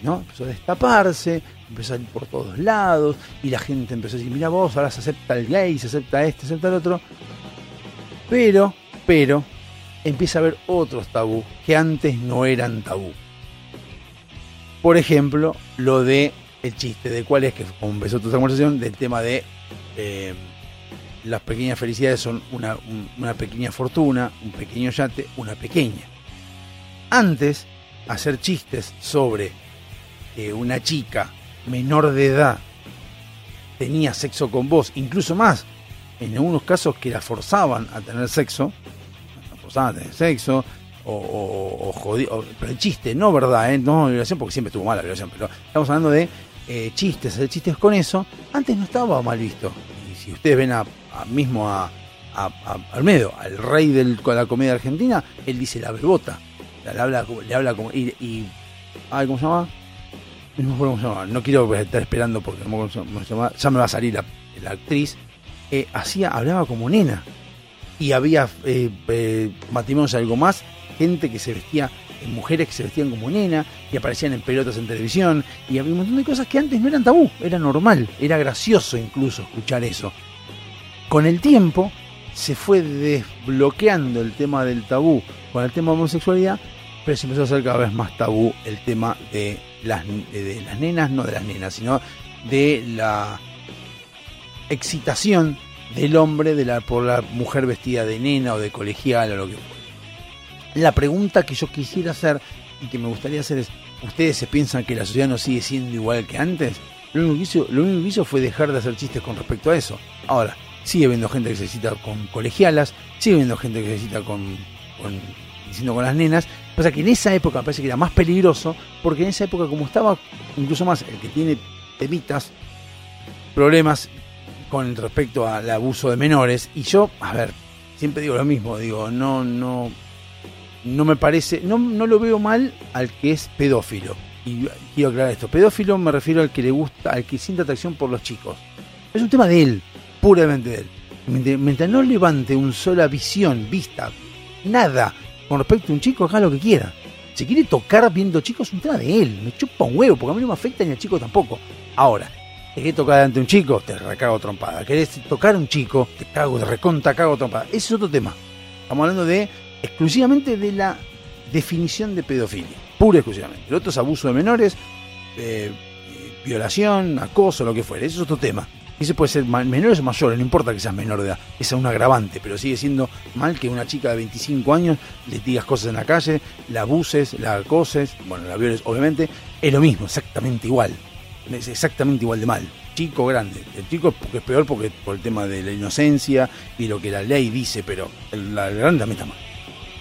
¿no? Empezó a destaparse, empezó a ir por todos lados, y la gente empezó a decir, mira vos, ahora se acepta el gay, se acepta este, se acepta el otro. Pero, pero, empieza a haber otros tabú que antes no eran tabú. Por ejemplo, lo de el chiste, de cuál es, que empezó tu conversación, del tema de eh, las pequeñas felicidades son una, una pequeña fortuna, un pequeño yate, una pequeña. Antes, hacer chistes sobre que una chica menor de edad tenía sexo con vos, incluso más, en algunos casos que la forzaban a tener sexo, la forzaban a tener sexo, o, o, pero el chiste, no verdad, ¿eh? no violación, porque siempre estuvo mal la violación, pero estamos hablando de eh, chistes, hacer chistes con eso, antes no estaba mal visto. Y si ustedes ven a, mismo a, a, Almedo, al rey de la comedia argentina, él dice la bebota, le habla, le habla como, y, y ¿cómo se llama? No quiero estar esperando porque ya me va a salir la actriz, eh, hacía, hablaba como nena. Y había eh, eh, algo más, gente que se vestía, mujeres que se vestían como nena y aparecían en pelotas en televisión. Y había un montón de cosas que antes no eran tabú, era normal, era gracioso incluso escuchar eso. Con el tiempo se fue desbloqueando el tema del tabú con el tema de homosexualidad, pero se empezó a hacer cada vez más tabú el tema de las, de las nenas, no de las nenas, sino de la excitación del hombre de la, por la mujer vestida de nena o de colegial o lo que fuera. La pregunta que yo quisiera hacer y que me gustaría hacer es, ¿ustedes se piensan que la sociedad no sigue siendo igual que antes? Lo único que hizo, lo único que hizo fue dejar de hacer chistes con respecto a eso. Ahora, sigue habiendo gente que se excita con colegialas, sigue habiendo gente que se excita con, con con las nenas. Pasa que en esa época parece que era más peligroso, porque en esa época como estaba incluso más el que tiene temitas, problemas con respecto al abuso de menores. Y yo, a ver, siempre digo lo mismo, digo, no, no, no me parece, no, no lo veo mal al que es pedófilo. Y quiero aclarar esto, pedófilo me refiero al que le gusta, al que siente atracción por los chicos. Es un tema de él, puramente de él. Mientras no levante una sola visión, vista, nada con respecto a un chico, haga lo que quiera. Si quiere tocar viendo chicos, un tema de él. Me chupa un huevo, porque a mí no me afecta ni al chico tampoco. Ahora, ¿Querés tocar ante un chico? Te recago trompada. ¿Querés tocar a un chico? Te cago, de reconta cago trompada. Ese es otro tema. Estamos hablando de exclusivamente de la definición de pedofilia. Pura y exclusivamente. El otro es abuso de menores, eh, violación, acoso, lo que fuera. Ese es otro tema. Ese puede ser menores o mayores, no importa que seas menor de edad. Es un agravante, pero sigue siendo mal que una chica de 25 años le digas cosas en la calle, la abuses, la acoses, bueno, la violes, obviamente. Es lo mismo, exactamente igual es exactamente igual de mal. Chico grande. El chico es peor porque por el tema de la inocencia y lo que la ley dice, pero el, grande también está mal.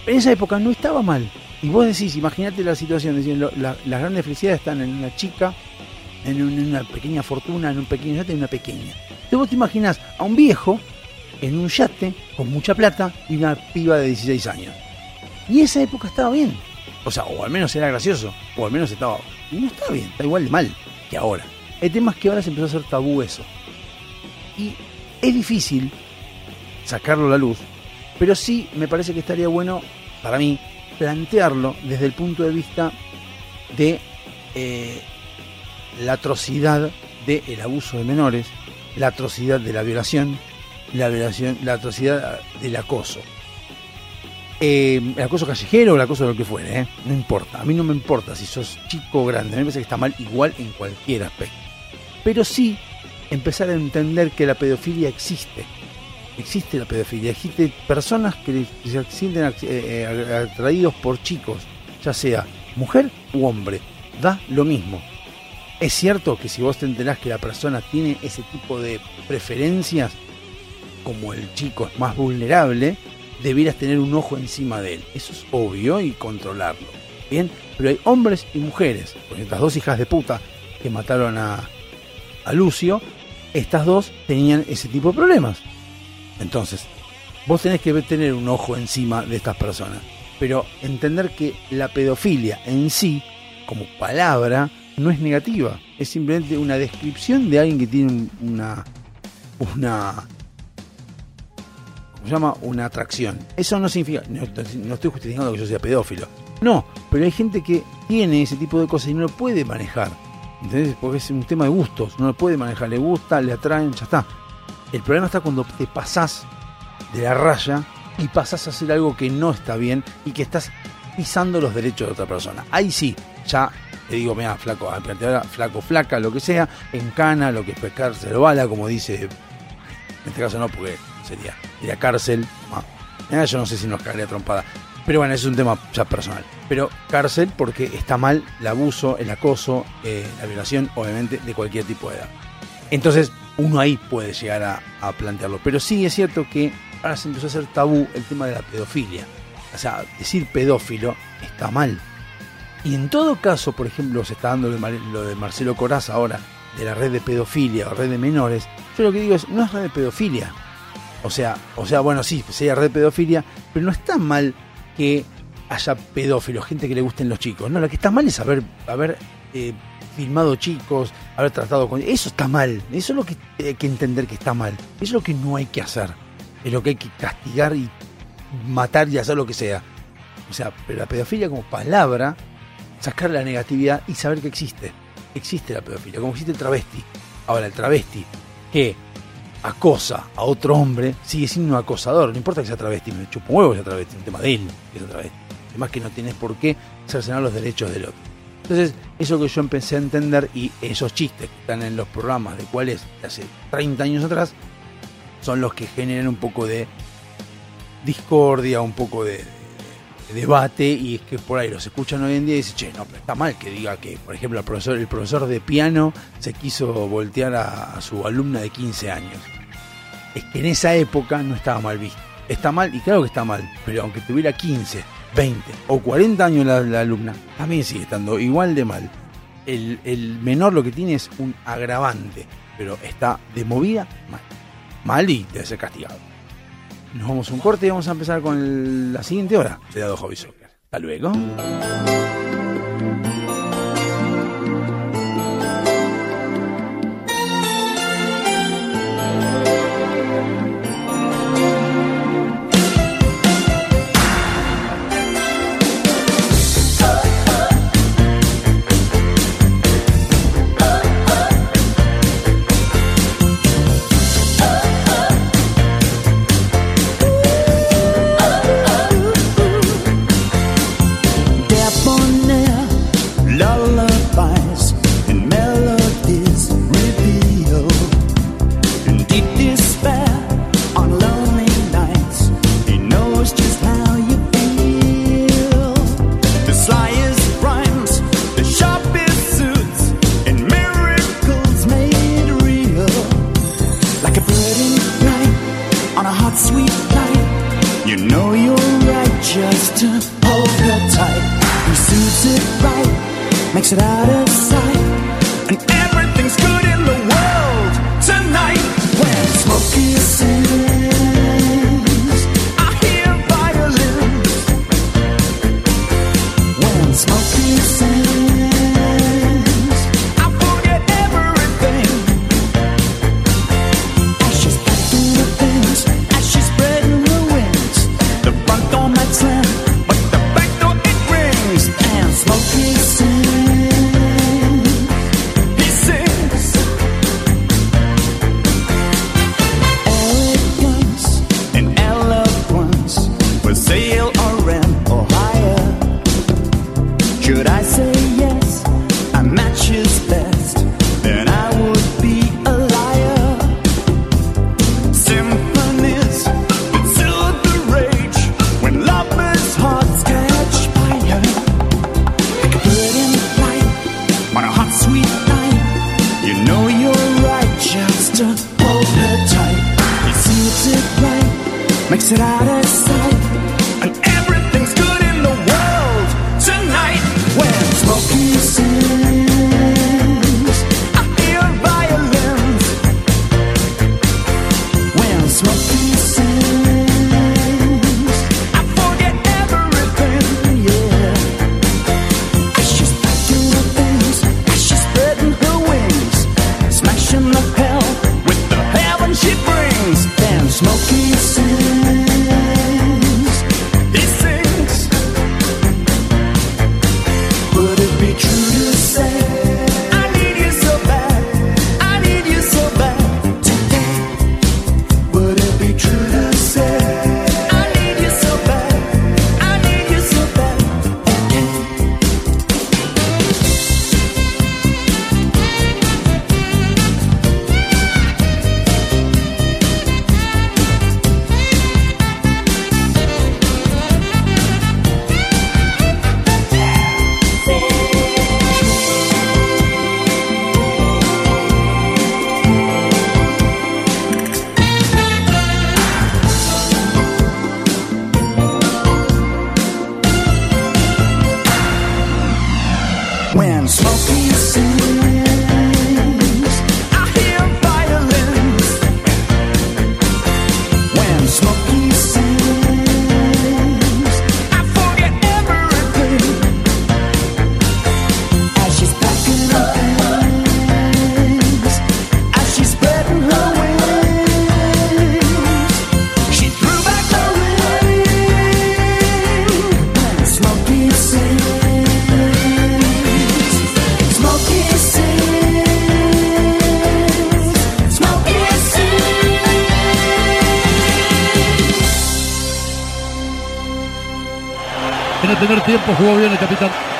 En esa época no estaba mal. Y vos decís, imagínate la situación, diciendo, las grandes felicidades están en una chica, en una pequeña fortuna, en un pequeño yate, en una pequeña. Entonces vos te imaginas a un viejo en un yate con mucha plata y una piba de 16 años. Y esa época estaba bien. O sea, o al menos era gracioso, o al menos estaba... Y no está bien, está igual de mal que ahora. El tema es que ahora se empezó a hacer tabú eso. Y es difícil sacarlo a la luz Pero sí me parece que estaría bueno, para mí, plantearlo desde el punto de vista de eh, la atrocidad del abuso de menores, la atrocidad de la violación, la violación, la atrocidad del acoso. Eh, el acoso callejero o el acoso de lo que fuere, ¿eh? no importa. A mí no me importa si sos chico o grande. Me parece que está mal igual en cualquier aspecto. Pero sí empezar a entender que la pedofilia existe. Existe la pedofilia. Existe personas que se sienten eh, atraídos por chicos, ya sea mujer u hombre. Da lo mismo. Es cierto que si vos te enterás que la persona tiene ese tipo de preferencias, como el chico es más vulnerable, debieras tener un ojo encima de él. Eso es obvio y controlarlo. Bien, pero hay hombres y mujeres. Porque estas dos hijas de puta que mataron a, a Lucio, estas dos tenían ese tipo de problemas. Entonces, vos tenés que tener un ojo encima de estas personas. Pero entender que la pedofilia en sí, como palabra, no es negativa. Es simplemente una descripción de alguien que tiene una. una se llama? Una atracción. Eso no significa, no, estoy justificando que yo sea pedófilo. No, pero hay gente que tiene ese tipo de cosas y no lo puede manejar. ¿Entendés? Porque es un tema de gustos, no lo puede manejar, le gusta, le atraen, ya está. El problema está cuando te pasás de la raya y pasás a hacer algo que no está bien y que estás pisando los derechos de otra persona. Ahí sí, ya te digo, mira, flaco, flaco, flaca, lo que sea, en cana, lo que es pescarse bala, como dice, en este caso no, porque sería, sería cárcel. yo no sé si nos cagaría trompada. Pero bueno, es un tema ya personal. Pero cárcel porque está mal el abuso, el acoso, eh, la violación, obviamente, de cualquier tipo de edad. Entonces, uno ahí puede llegar a, a, plantearlo. Pero sí es cierto que ahora se empezó a hacer tabú el tema de la pedofilia. O sea, decir pedófilo está mal. Y en todo caso, por ejemplo, se está dando lo de Marcelo Coraz ahora, de la red de pedofilia o red de menores. Yo lo que digo es, no es red de pedofilia, o sea, o sea, bueno, sí, sería red pedofilia, pero no está mal que haya pedófilos, gente que le gusten los chicos. No, lo que está mal es haber, haber eh, filmado chicos, haber tratado con... Eso está mal, eso es lo que hay que entender que está mal. Eso es lo que no hay que hacer. Es lo que hay que castigar y matar y hacer lo que sea. O sea, pero la pedofilia como palabra, sacar la negatividad y saber que existe. Existe la pedofilia, como existe el travesti. Ahora, el travesti, que acosa a otro hombre, sigue siendo un acosador. No importa que sea travesti, me chupo huevo que sea travesti, un tema de él que sea travesti. Además que no tienes por qué cercenar los derechos del otro. Entonces, eso que yo empecé a entender y esos chistes que están en los programas de cuáles hace 30 años atrás son los que generan un poco de discordia, un poco de, debate y es que por ahí los escuchan hoy en día y dicen, che, no, pero está mal que diga que, por ejemplo, el profesor, el profesor de piano se quiso voltear a, su alumna de 15 años. Es que en esa época no estaba mal visto. Está mal, y claro que está mal, pero aunque tuviera 15, 20 o 40 años la, alumna, también sigue estando igual de mal. El, menor lo que tiene es un agravante, pero está de movida mal. Mal y debe ser castigado. Nos vamos a un corte y vamos a empezar con la siguiente hora Dado Hobby Soccer. Hasta luego.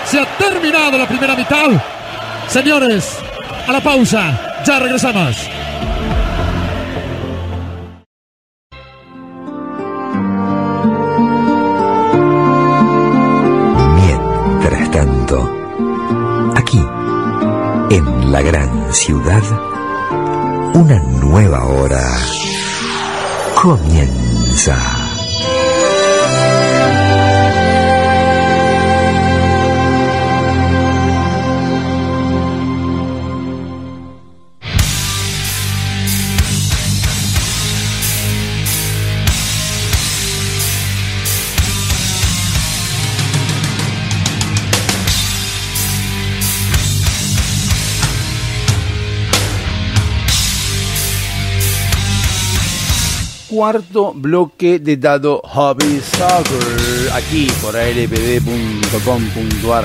Se ha terminado la primera mitad. Señores, a la pausa. Ya regresamos. Mientras tanto, aquí, en la gran ciudad, una nueva hora comienza. Cuarto bloque de Dado Hobby Soccer. Aquí por alpd.com.ar.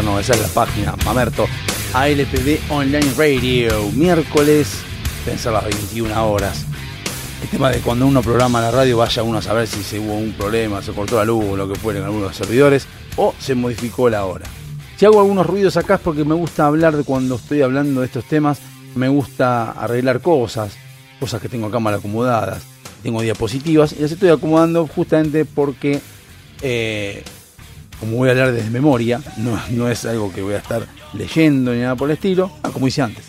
No, esa es la página. Mamerto. ALPD Online Radio. Miércoles, pensar las 21 horas. El tema de cuando uno programa la radio, vaya uno a saber si se hubo un problema, se cortó la luz o lo que fuera en algunos servidores, o se modificó la hora. Si hago algunos ruidos acá es porque me gusta hablar de cuando estoy hablando de estos temas, me gusta arreglar cosas, cosas que tengo acá mal acomodadas, tengo diapositivas y las estoy acomodando justamente porque, eh, como voy a hablar desde memoria, no, no es algo que voy a estar leyendo ni nada por el estilo, ah, como hice antes,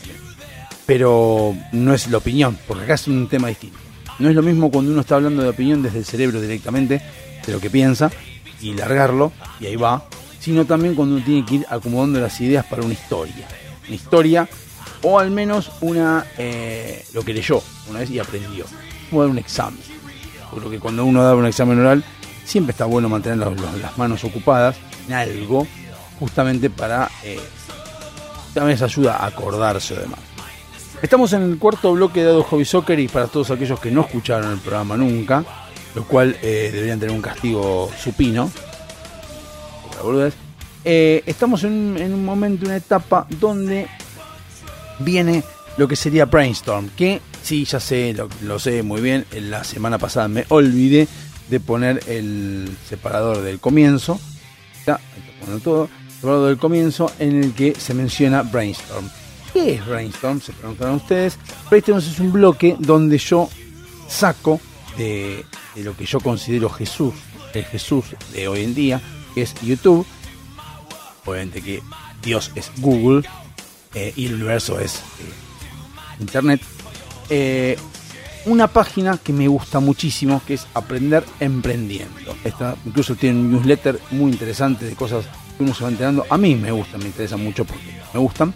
pero no es la opinión, porque acá es un tema distinto. No es lo mismo cuando uno está hablando de opinión desde el cerebro directamente, de lo que piensa, y largarlo, y ahí va, sino también cuando uno tiene que ir acomodando las ideas para una historia. Una historia, o al menos una eh, lo que leyó una vez y aprendió. Como dar un examen. Lo que cuando uno da un examen oral, siempre está bueno mantener las manos ocupadas en algo, justamente para... eh, también les ayuda a acordarse además. Estamos en el cuarto bloque de Dado Hobby Soccer y para todos aquellos que no escucharon el programa nunca, lo cual eh, deberían tener un castigo supino, eh, estamos en, en un momento, una etapa donde viene lo que sería Brainstorm, que sí, ya sé, lo, sé muy bien, en la semana pasada me olvidé de poner el separador del comienzo, ya, todo, separador del comienzo en el que se menciona Brainstorm. ¿Qué es Brainstorm? Se preguntarán ustedes. Brainstorm es un bloque donde yo saco de, de lo que yo considero Jesús, el Jesús de hoy en día, que es YouTube. Obviamente que Dios es Google eh, y el universo es eh, Internet. Eh, una página que me gusta muchísimo, que es Aprender Emprendiendo. Esta incluso tiene un newsletter muy interesante de cosas que uno se va enterando. A mí me gustan, me interesan mucho porque me gustan.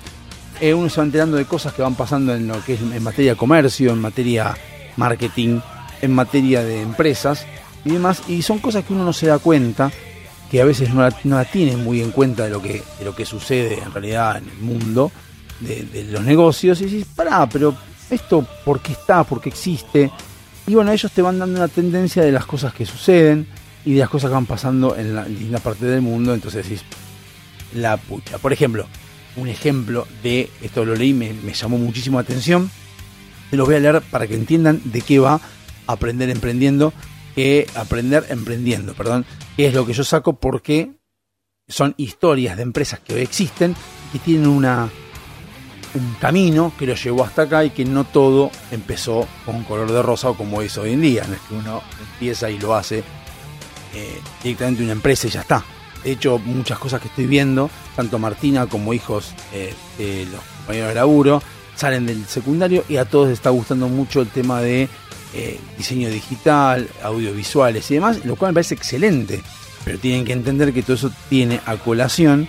Eh, uno se va enterando de cosas que van pasando en lo que es en materia de comercio, en materia marketing, en materia de empresas y demás. Y son cosas que uno no se da cuenta, que a veces no la, no tiene muy en cuenta de lo que, de lo que sucede en realidad en el mundo de, de los negocios. Y dices, pará, pero esto, ¿por qué está? ¿Por qué existe? Y bueno, ellos te van dando una tendencia de las cosas que suceden y de las cosas que van pasando en la distintas partes del mundo. Entonces decís, la pucha. Por ejemplo, un ejemplo de esto lo leí, me, llamó muchísimo la atención. Te lo voy a leer para que entiendan de qué va aprender emprendiendo, que aprender emprendiendo, perdón, que es lo que yo saco porque son historias de empresas que hoy existen y tienen una un camino que lo llevó hasta acá y que no todo empezó con color de rosa o como es hoy en día, no es que uno empieza y lo hace eh, directamente una empresa y ya está. De hecho, muchas cosas que estoy viendo, tanto Martina como hijos eh, de los compañeros de laburo, salen del secundario y a todos les está gustando mucho el tema de eh, diseño digital, audiovisuales y demás, lo cual me parece excelente. Pero tienen que entender que todo eso tiene a colación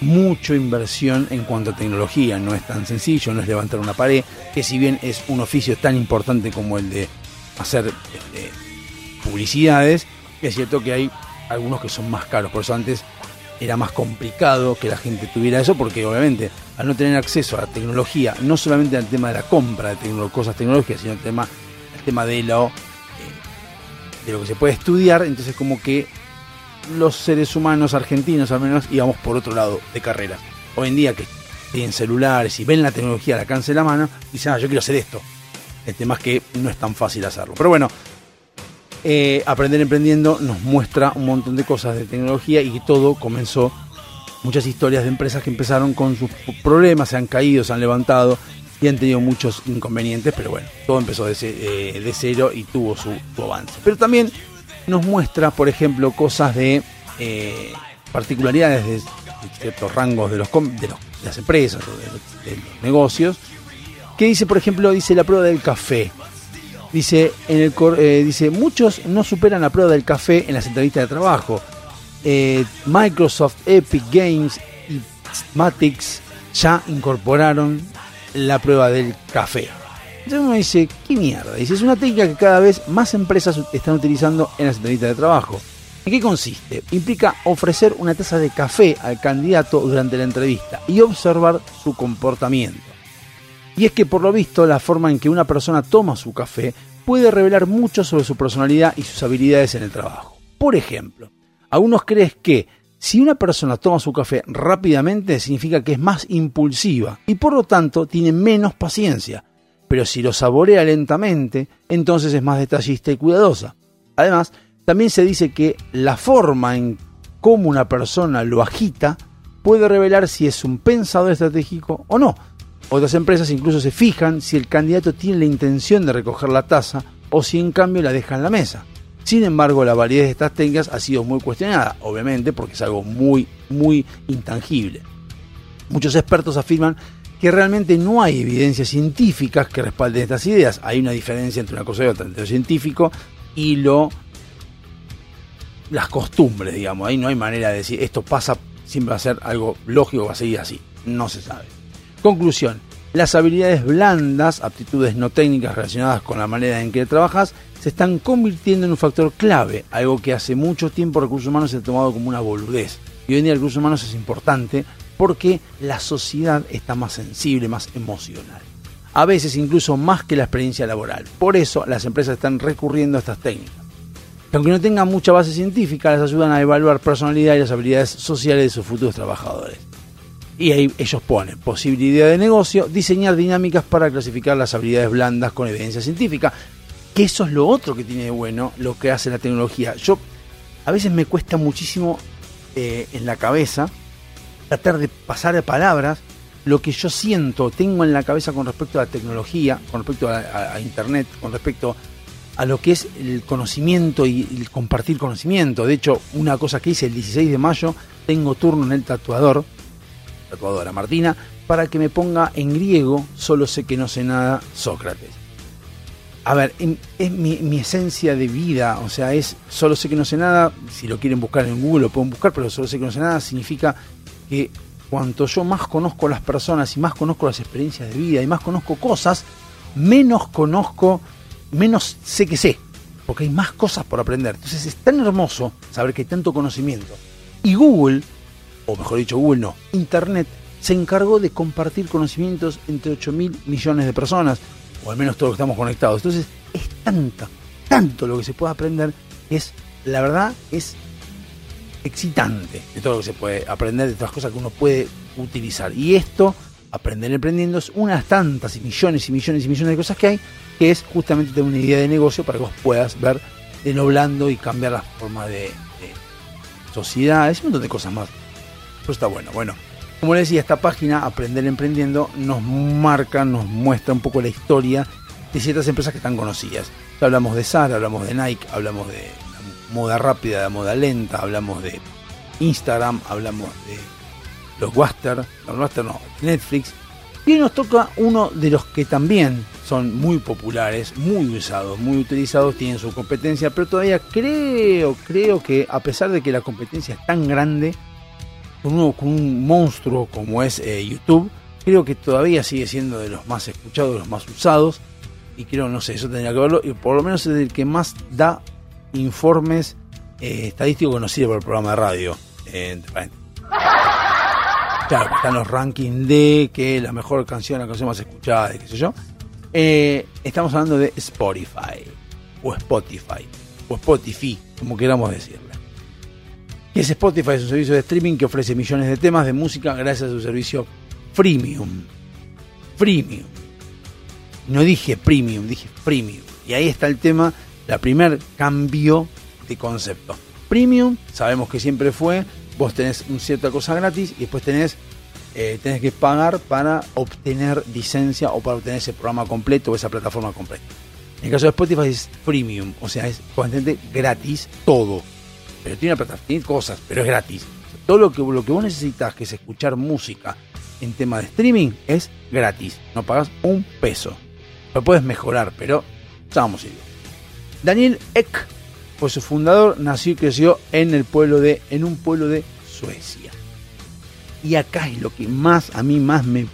mucha inversión en cuanto a tecnología. No es tan sencillo, no es levantar una pared, que si bien es un oficio tan importante como el de hacer este, publicidades, es cierto que hay algunos que son más caros. Por eso antes era más complicado que la gente tuviera eso, porque obviamente al no tener acceso a tecnología, no solamente al tema de la compra de cosas tecnológicas, sino el tema, el tema de lo, eh, de lo que se puede estudiar, entonces como que los seres humanos argentinos al menos íbamos por otro lado de carrera. Hoy en día que tienen celulares y ven la tecnología al alcance la mano, dicen, ah, yo quiero hacer esto. El tema es que no es tan fácil hacerlo. Pero bueno, eh, Aprender Emprendiendo nos muestra un montón de cosas de tecnología y todo comenzó, muchas historias de empresas que empezaron con sus problemas, se han caído, se han levantado y han tenido muchos inconvenientes, pero bueno, todo empezó de, eh, cero y tuvo su, su avance. Pero también nos muestra, por ejemplo, cosas de eh, particularidades de, ciertos rangos de, los, de, los- de las empresas de, de los negocios, que dice, por ejemplo, dice la prueba del café. Dice, en el, eh, dice, muchos no superan la prueba del café en las entrevistas de trabajo. Eh, Microsoft, Epic Games y Matix ya incorporaron la prueba del café. Entonces uno dice, ¿qué mierda? Dice, es una técnica que cada vez más empresas están utilizando en las entrevistas de trabajo. ¿En qué consiste? Implica ofrecer una taza de café al candidato durante la entrevista y observar su comportamiento. Y es que por lo visto la forma en que una persona toma su café puede revelar mucho sobre su personalidad y sus habilidades en el trabajo. Por ejemplo, algunos creen que si una persona toma su café rápidamente significa que es más impulsiva y por lo tanto tiene menos paciencia, pero si lo saborea lentamente, entonces es más detallista y cuidadosa. Además, también se dice que la forma en cómo una persona lo agita puede revelar si es un pensador estratégico o no. Otras empresas incluso se fijan si el candidato tiene la intención de recoger la taza o si en cambio la deja en la mesa. Sin embargo, la validez de estas técnicas ha sido muy cuestionada, obviamente porque es algo muy, muy intangible. Muchos expertos afirman que realmente no hay evidencias científicas que respalden estas ideas. Hay una diferencia entre una cosa y otra, entre lo científico y lo las costumbres, digamos. Ahí no hay manera de decir esto pasa, siempre va a ser algo lógico, va a seguir así. No se sabe. Conclusión. Las habilidades blandas, aptitudes no técnicas relacionadas con la manera en que trabajas, se están convirtiendo en un factor clave, algo que hace mucho tiempo recursos humanos se ha tomado como una boludez. Y hoy en día recursos humanos es importante porque la sociedad está más sensible, más emocional. A veces incluso más que la experiencia laboral. Por eso las empresas están recurriendo a estas técnicas que aunque no tengan mucha base científica, les ayudan a evaluar personalidad y las habilidades sociales de sus futuros trabajadores. Y ahí ellos ponen posibilidad de negocio, diseñar dinámicas para clasificar las habilidades blandas con evidencia científica. Que eso es lo otro que tiene de bueno lo que hace la tecnología. Yo a veces me cuesta muchísimo eh, en la cabeza tratar de pasar de palabras lo que yo siento, tengo en la cabeza con respecto a la tecnología, con respecto a, a- Internet, con respecto a lo que es el conocimiento y el compartir conocimiento. De hecho, una cosa que hice el 16 de mayo, tengo turno en el tatuador, tatuadora Martina, para que me ponga en griego, solo sé que no sé nada, Sócrates. a ver, es mi esencia de vida, o sea, es solo sé que no sé nada, si lo quieren buscar en Google lo pueden buscar, pero solo sé que no sé nada significa que cuanto yo más conozco las personas y más conozco las experiencias de vida y más conozco cosas, menos conozco, menos sé que sé, porque hay más cosas por aprender. Entonces es tan hermoso saber que hay tanto conocimiento. Y Google, o mejor dicho Google no, Internet, se encargó de compartir conocimientos entre 8 mil millones de personas, o al menos todos que estamos conectados. Entonces es tanto, tanto lo que se puede aprender, es, la verdad, es excitante de todo lo que se puede aprender, de todas las cosas que uno puede utilizar. Y esto, aprender emprendiendo, es unas tantas y millones y millones y millones de cosas que hay, que es justamente tener una idea de negocio para que vos puedas ver de blando y cambiar la forma de, de sociedad, es un montón de cosas más. Pero está bueno, bueno. Como les decía, esta página, Aprender Emprendiendo, nos marca, nos muestra un poco la historia de ciertas empresas que están conocidas. Hablamos de Zara, hablamos de Nike, hablamos de moda rápida, de moda lenta, hablamos de Instagram, hablamos de los Waster, los Waster no, Netflix. Y nos toca uno de los que también son muy populares, muy usados, muy utilizados, tienen su competencia, pero todavía creo, creo que a pesar de que la competencia es tan grande, con, uno, con un monstruo como es eh, YouTube, creo que todavía sigue siendo de los más escuchados, de los más usados. Y creo, no sé, eso tendría que verlo. Y por lo menos es el que más da informes eh, estadísticos conocidos por el programa de radio. eh. Claro, que están los rankings de que la mejor canción, la canción más escuchada, de qué sé yo. Eh, estamos hablando de Spotify, o Spotify, o Spotify, como queramos decirle. ¿Qué es Spotify? Es un servicio de streaming que ofrece millones de temas de música gracias a su servicio freemium. Freemium. No dije premium, dije premium. Y ahí está el tema, la primer cambio de concepto. Premium, sabemos que siempre fue, vos tenés una cierta cosa gratis y después tenés, eh, tenés que pagar para obtener licencia o para obtener ese programa completo o esa plataforma completa. En el caso de Spotify es premium, o sea, es gratis todo. Pero tiene, una plataforma, tiene cosas, pero es gratis. Todo lo que, lo que vos necesitas, que es escuchar música en tema de streaming, es gratis. No pagas un peso. Lo puedes mejorar, pero a ir. Daniel Eck fue su fundador, nació y creció en el pueblo de, en un pueblo de Suecia. Y acá es lo que más, a mí más me,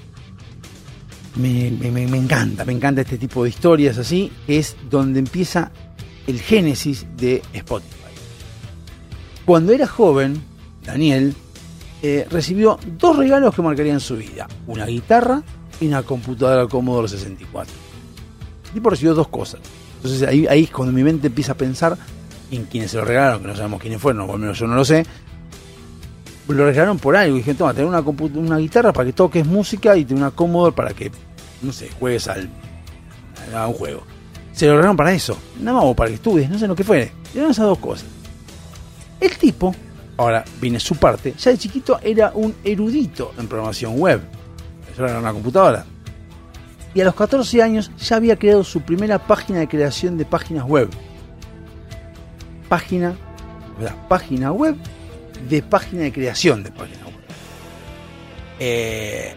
me, me- me- encanta, me encanta este tipo de historias así, es donde empieza el génesis de Spotify. Cuando era joven, Daniel eh, recibió dos regalos que marcarían su vida, una guitarra y una computadora Commodore 64. El tipo recibió dos cosas. Entonces ahí, ahí es cuando mi mente empieza a pensar en quienes se lo regalaron, que no sabemos quiénes fueron, o al menos yo no lo sé. Lo regalaron por algo. Y dije, toma, tener una, una guitarra para que toques música y tener una Commodore para que, no sé, juegues al, a un juego. Se lo regalaron para eso. Nada más, o para que estudies, no sé lo que fuere. Eran esas dos cosas. El tipo, ahora viene su parte, ya de chiquito era un erudito en programación web. Eso era una computadora. Y a los 14 años ya había creado su primera página de creación de páginas web. Página, ¿verdad? página web de página de creación de página web. Eh,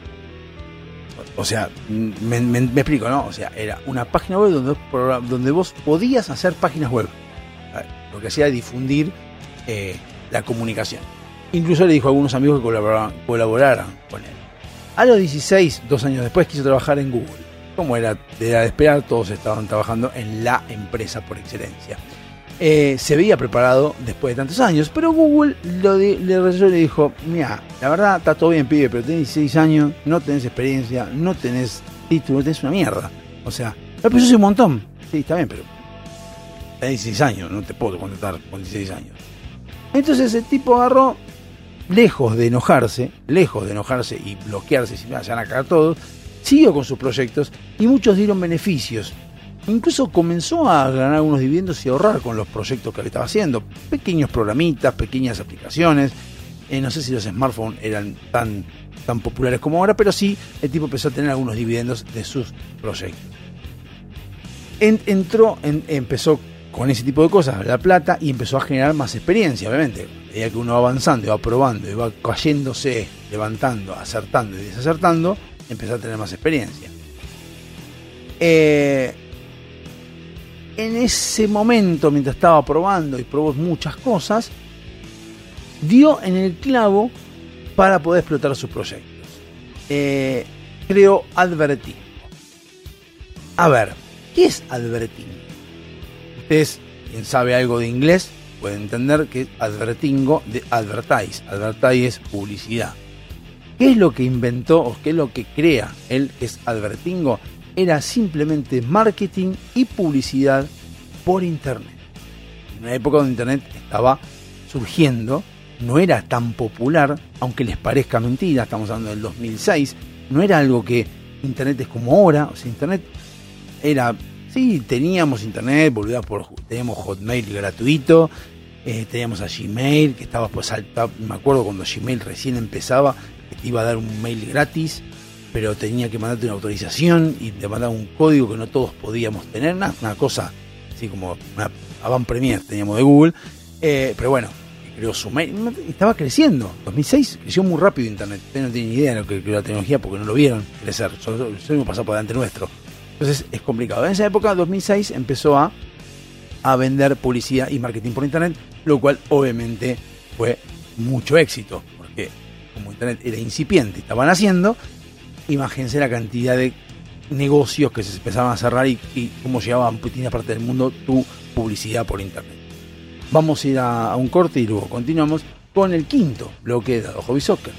o sea, me, explico, ¿no? O sea, era una página web donde, vos- podías hacer páginas web. Lo que hacía difundir eh, la comunicación. Incluso le dijo a algunos amigos que colaboraran, colaboraran con él. A los 16, dos años después, quiso trabajar en Google. Como era de, era de esperar, todos estaban trabajando en la empresa por excelencia. Eh, se veía preparado después de tantos años, pero Google lo le reyó y le dijo, mira, la verdad está todo bien, pibe, pero tenés 16 años, no tenés experiencia, no tenés título, tenés una mierda. O sea, "Ah, pero yo un montón. Sí, está bien, pero tenés 16 años, no te puedo contratar con 16 años. Entonces el tipo agarró, lejos de enojarse, lejos de enojarse y bloquearse, si me van a cagar todos, siguió con sus proyectos y muchos dieron beneficios. Incluso comenzó a ganar unos dividendos y ahorrar con los proyectos que estaba haciendo. Pequeños programitas, pequeñas aplicaciones. Eh, no sé si los smartphones eran tan, tan populares como ahora, pero sí el tipo empezó a tener algunos dividendos de sus proyectos. En- entró, en- empezó con ese tipo de cosas, la plata, y empezó a generar más experiencia, obviamente. A medida que uno va avanzando y va probando y va cayéndose, levantando, acertando y desacertando, empezó a tener más experiencia. Eh, en ese momento, mientras estaba probando y probó muchas cosas, dio en el clavo para poder explotar sus proyectos. Eh, creó Advertingo. A ver, ¿qué es Advertingo? Ustedes, quien sabe algo de inglés, pueden entender que Advertingo de advertise. Advertise es publicidad. ¿Qué es lo que inventó o qué es lo que crea él, que es Advertingo? Era simplemente marketing y publicidad por Internet. En una época donde Internet estaba surgiendo, no era tan popular, aunque les parezca mentira, estamos hablando del 2006, no era algo que Internet es como ahora, o sea, Internet era, sí, teníamos Internet, volvía por, teníamos Hotmail gratuito, eh, teníamos a Gmail, que estaba pues alta, me acuerdo cuando Gmail recién empezaba, te iba a dar un mail gratis, pero tenía que mandarte una autorización y te mandaba un código que no todos podíamos tener, una, cosa así como una avant premier teníamos de Google, eh, pero bueno, creó su mail, estaba creciendo, 2006 creció muy rápido Internet, ustedes no tienen ni idea de lo que creó la tecnología porque no lo vieron crecer, solo, solo pasó por delante nuestro. Entonces es complicado. En esa época, 2006, empezó a, a vender publicidad y marketing por Internet, lo cual obviamente fue mucho éxito, porque como Internet era incipiente, estaban haciendo, imagínense la cantidad de negocios que se empezaban a cerrar y, cómo llegaba a distintas partes del mundo tu publicidad por Internet. Vamos a ir a, un corte y luego continuamos con el quinto bloque de Hobby Soccer.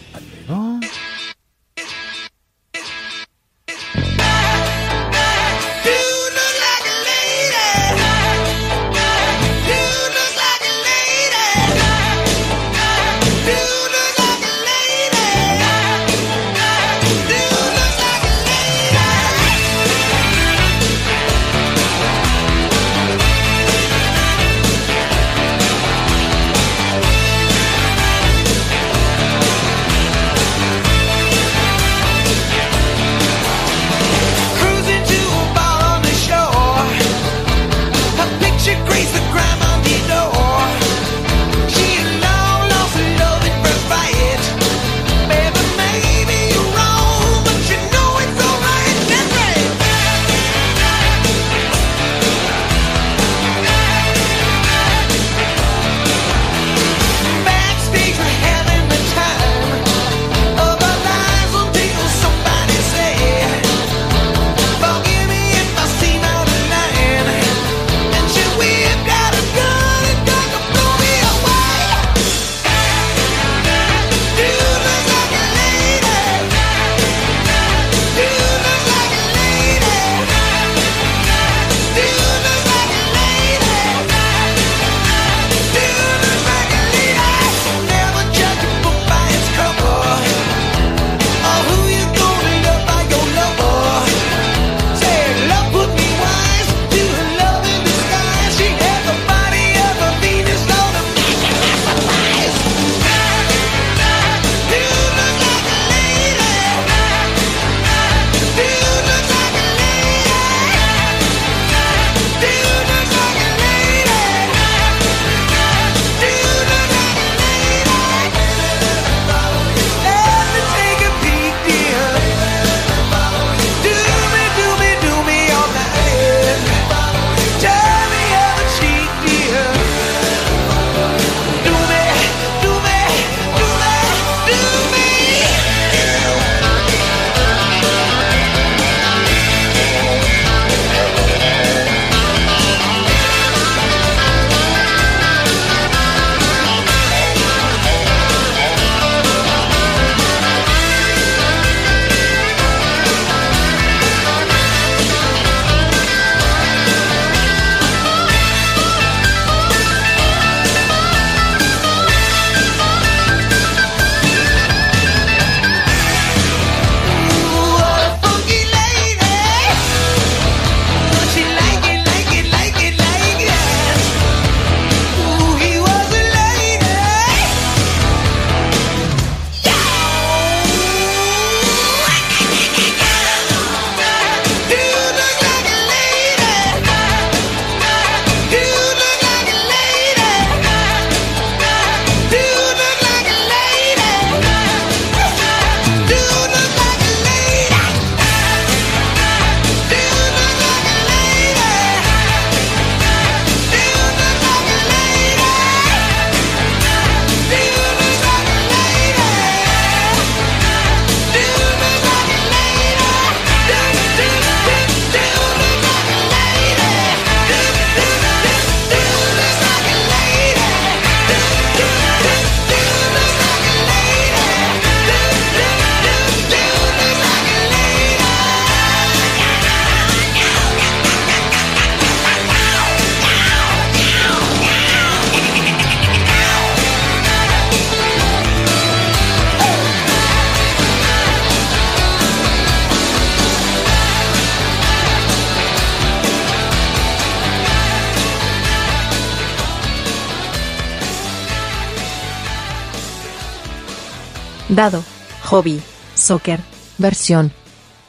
Dado, hobby, soccer. Versión.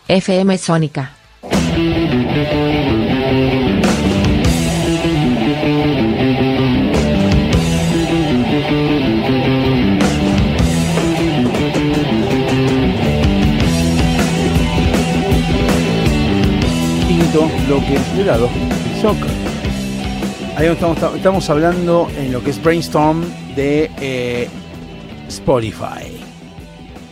FM Sónica. quinto bloque de lado soccer. Ahí estamos, estamos hablando en lo que es brainstorm de eh, Spotify.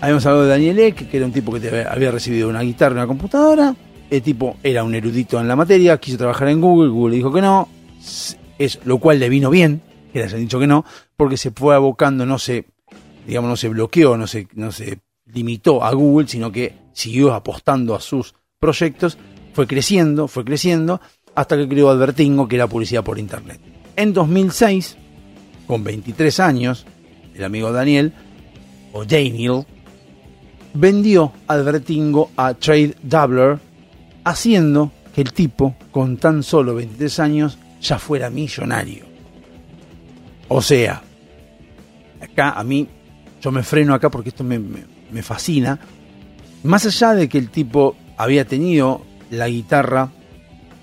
Habíamos hablado de Daniel Ek, que era un tipo que había recibido una guitarra y una computadora. El tipo era un erudito en la materia, quiso trabajar en Google, Google le dijo que no, es, lo cual le vino bien, que les han dicho que no, porque se fue abocando, no se, digamos, no se bloqueó, no se, no se limitó a Google, sino que siguió apostando a sus proyectos, fue creciendo, fue creciendo, hasta que creó Advertingo, que era publicidad por internet. En 2006, con 23 años, el amigo Daniel, o Daniel, vendió Advertingo a Trade Doubler, haciendo que el tipo, con tan solo 23 años, ya fuera millonario. O sea, acá a mí, yo me freno acá porque esto me, me- me fascina. Más allá de que el tipo había tenido la guitarra,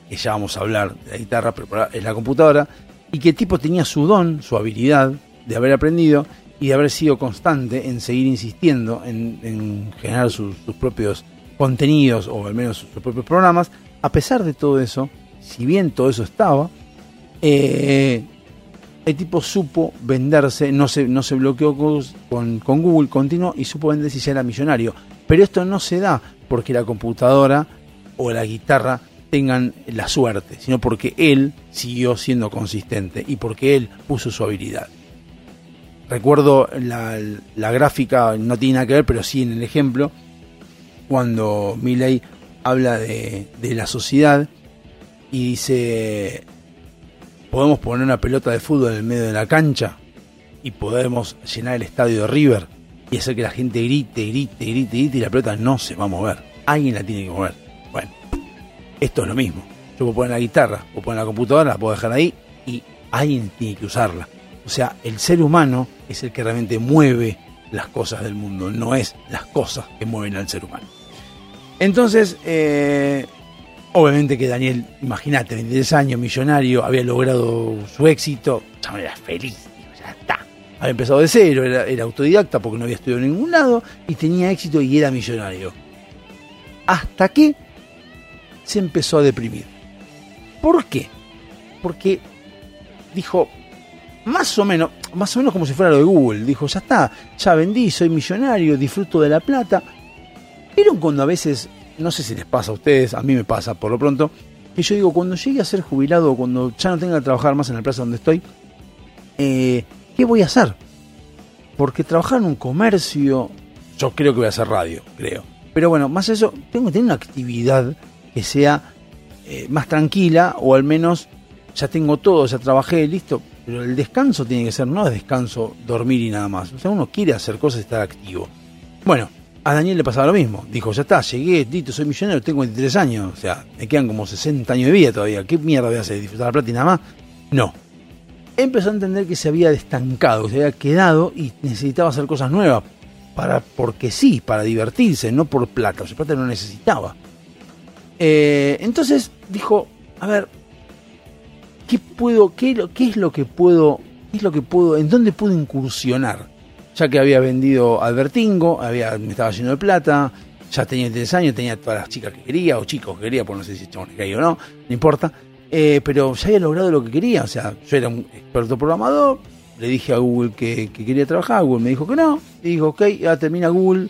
que ya vamos a hablar de la guitarra, pero es la computadora, y que el tipo tenía su don, su habilidad de haber aprendido y de haber sido constante en seguir insistiendo en, en generar sus, propios contenidos o al menos sus propios programas, a pesar de todo eso, si bien todo eso estaba, eh, el tipo supo venderse, no se, no se bloqueó con, con- con Google, continuó y supo venderse y ya era millonario. Pero esto no se da porque la computadora o la guitarra tengan la suerte, sino porque él siguió siendo consistente y porque él puso su habilidad. Recuerdo la, gráfica, no tiene nada que ver, pero sí en el ejemplo, cuando Milley habla de, de la sociedad y dice, podemos poner una pelota de fútbol en el medio de la cancha y podemos llenar el estadio de River y hacer que la gente grite, grite, grite, grite y la pelota no se va a mover. Alguien la tiene que mover. Bueno, esto es lo mismo. Yo puedo poner la guitarra, puedo poner la computadora, la puedo dejar ahí y alguien tiene que usarla. O sea, el ser humano es el que realmente mueve las cosas del mundo, no es las cosas que mueven al ser humano. Entonces, eh, obviamente que Daniel, imagínate, 23 años, millonario, había logrado su éxito, ya era feliz, ya está. Había empezado de cero, era, era autodidacta porque no había estudiado en ningún lado y tenía éxito y era millonario. Hasta que se empezó a deprimir. ¿Por qué? Porque dijo, más o menos, más o menos como si fuera lo de Google, dijo, ya está, ya vendí, soy millonario, disfruto de la plata. ¿Vieron cuando a veces, no sé si les pasa a ustedes, a mí me pasa por lo pronto, que yo digo, cuando llegue a ser jubilado, cuando ya no tenga que trabajar más en la plaza donde estoy, eh, ¿qué voy a hacer? Porque trabajar en un comercio, yo creo que voy a hacer radio, creo. Pero bueno, más eso, tengo que tener una actividad que sea eh, más tranquila o al menos ya tengo todo, ya trabajé, listo. Pero el descanso tiene que ser, no es descanso, dormir y nada más. O sea, uno quiere hacer cosas y estar activo. Bueno, a Daniel le pasaba lo mismo. Dijo, ya está, llegué, listo, soy millonario, tengo 23 años. O sea, me quedan como 60 años de vida todavía. ¿Qué mierda voy a hacer? ¿Disfrutar la plata y nada más? No. Empezó a entender que se había estancado, que se había quedado y necesitaba hacer cosas nuevas. Para, porque sí, para divertirse, no por plata. O sea, plata no necesitaba. Eh, entonces dijo, a ver, ¿qué puedo, qué, qué es lo que puedo, qué es lo que puedo, en dónde puedo incursionar? Ya que había vendido Albertingo, había, me estaba lleno de plata, ya tenía 3 años, tenía todas las chicas que quería, o chicos que quería, por no sé si chavos que o no, no importa. Eh, pero ya había logrado lo que quería, o sea, yo era un experto programador, le dije a Google que, que quería trabajar, Google me dijo que no, y dijo, ok, ya termina Google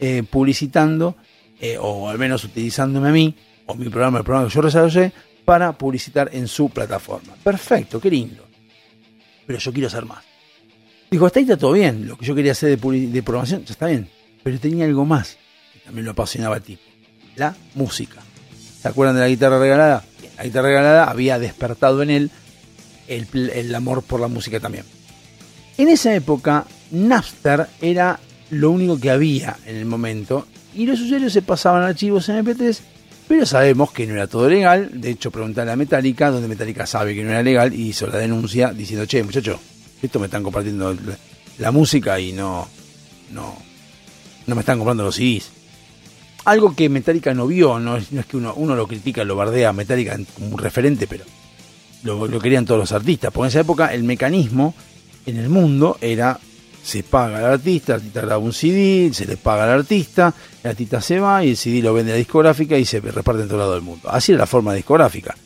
eh, publicitando, eh, o al menos utilizándome a mí, o mi programa, el programa que yo desarrollé, para publicitar en su plataforma. Perfecto, qué lindo. Pero yo quiero hacer más. Dijo, hasta ahí está todo bien, lo que yo quería hacer de, de programación, ya está bien. Pero tenía algo más, que también lo apasionaba al tipo, la música. ¿Se acuerdan de la guitarra regalada? La guitarra regalada había despertado en él el, amor por la música también. En esa época, Napster era lo único que había en el momento y los usuarios se pasaban archivos en MP3, pero sabemos que no era todo legal. De hecho, preguntarle a Metallica, donde Metallica sabe que no era legal y hizo la denuncia diciendo, che, muchacho, esto me están compartiendo la, música y no, no, no me están comprando los CDs. Algo que Metallica no vio, no es, no es que uno, uno lo critica, lo bardea a Metallica como un referente, pero lo, lo querían todos los artistas. Porque en esa época el mecanismo en el mundo era se paga al artista, el artista graba un CD, se le paga al artista, el artista se va y el CD lo vende a la discográfica y se reparte en todo lado del mundo. Así era la forma discográfica.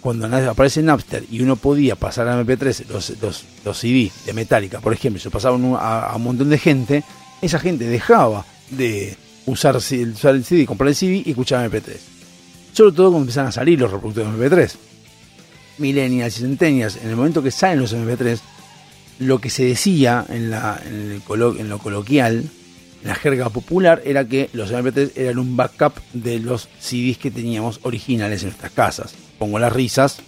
Cuando aparece Napster y uno podía pasar a MP3 los, los, CD de Metallica, por ejemplo, se pasaban a, un montón de gente, esa gente dejaba de usar el CD, comprar el CD y escuchar MP3. Sobre todo cuando empezaron a salir los reproductores de MP3. Millennials y Centennials, en el momento que salen los MP3, lo que se decía en, lo coloquial, en la jerga popular, era que los MP3 eran un backup de los CDs que teníamos originales en nuestras casas. Pongo las risas,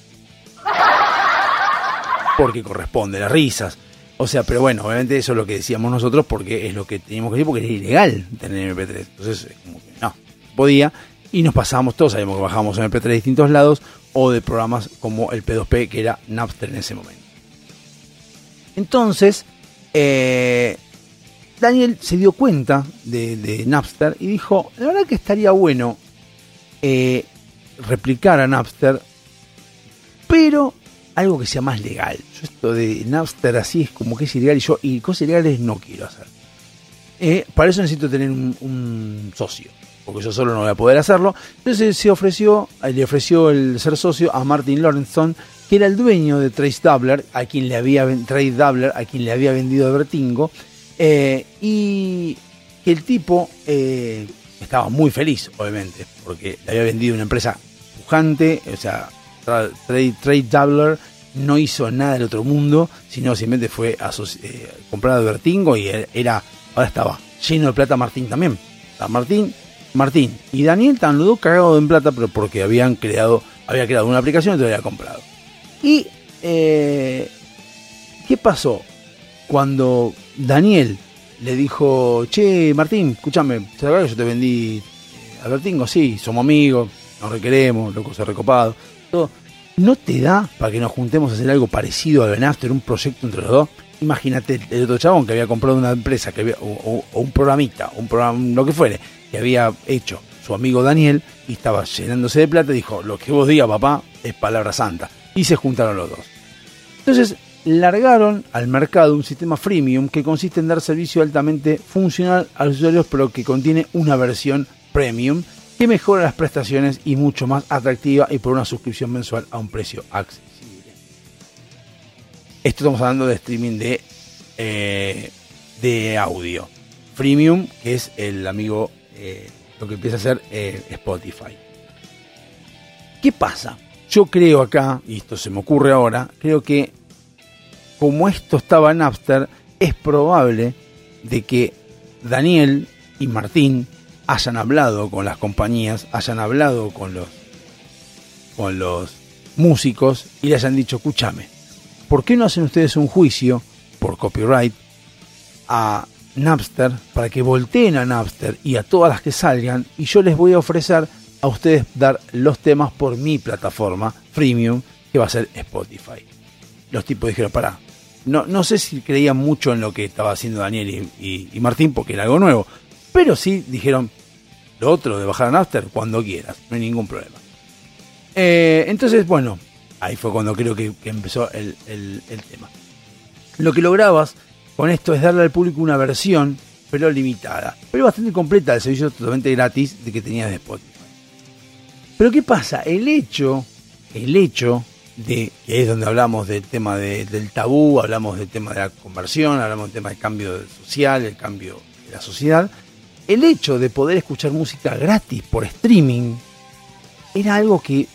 porque corresponde las risas. O sea, pero bueno, obviamente eso es lo que decíamos nosotros porque es lo que teníamos que decir porque era ilegal tener MP3. Entonces, es como que no, podía. Y nos pasábamos todos, sabíamos que bajábamos MP3 de distintos lados o de programas como el P2P, que era Napster en ese momento. Entonces, eh, Daniel se dio cuenta de, Napster y dijo, la verdad que estaría bueno eh, replicar a Napster, pero algo que sea más legal. Yo esto de Napster así es como que es ilegal y yo y cosas ilegales no quiero hacer. Eh, para eso necesito tener un socio, porque yo solo no voy a poder hacerlo. Entonces se ofreció, eh, le ofreció el ser socio a Martin Lawrenson, que era el dueño de Trace Doubler, a quien le había Trace Doubler, a quien le había vendido Vertingo, eh, y que el tipo eh, estaba muy feliz, obviamente, porque le había vendido una empresa pujante, o sea, Tra- Trade, Trade Doubler no hizo nada del otro mundo, sino simplemente fue eh, comprado de Vertingo y er- era, ahora estaba lleno de plata Martín también. Martín y Daniel estaban los dos cagados en plata, pero porque habían creado, había creado una aplicación y te lo había comprado. Y eh, ¿qué pasó? Cuando Daniel le dijo, che, Martín, escúchame, ¿te acuerdas que yo te vendí eh, a Vertingo? Sí, somos amigos, nos requeremos, loco, se recopado. Todo. ¿No te da para que nos juntemos a hacer algo parecido a Ben After, un proyecto entre los dos? Imagínate el otro chabón que había comprado una empresa que había, o- o un programita, un programa, lo que fuere, que había hecho su amigo Daniel y estaba llenándose de plata dijo, lo que vos digas, papá, es palabra santa. Y se juntaron los dos. Entonces largaron al mercado un sistema freemium que consiste en dar servicio altamente funcional a los usuarios, pero que contiene una versión premium que mejora las prestaciones y mucho más atractiva y por una suscripción mensual a un precio accesible. Esto estamos hablando de streaming de, eh, de audio. Freemium, que es el amigo, eh, lo que empieza a hacer eh, Spotify. ¿Qué pasa? Yo creo acá, y esto se me ocurre ahora, creo que como esto estaba en Napster, es probable de que Daniel y Martín hayan hablado con las compañías, hayan hablado con los con los músicos y le hayan dicho, escúchame, ¿por qué no hacen ustedes un juicio por copyright a Napster para que volteen a Napster y a todas las que salgan y yo les voy a ofrecer a ustedes dar los temas por mi plataforma freemium que va a ser Spotify. Los tipos dijeron, pará, no, no sé si creían mucho en lo que estaba haciendo Daniel y, y- Martín porque era algo nuevo, pero sí dijeron, lo otro de bajar a Napster cuando quieras, no hay ningún problema. Eh, entonces, bueno, ahí fue cuando creo que, que empezó el, el- el tema. Lo que lograbas con esto es darle al público una versión, pero limitada, pero bastante completa del servicio totalmente gratis de que tenías de Spotify. Pero ¿qué pasa? El hecho, el hecho de que es donde hablamos del tema de- del tabú, hablamos del tema de la conversión, hablamos del tema del cambio social, el cambio de la sociedad, el hecho de poder escuchar música gratis por streaming era algo que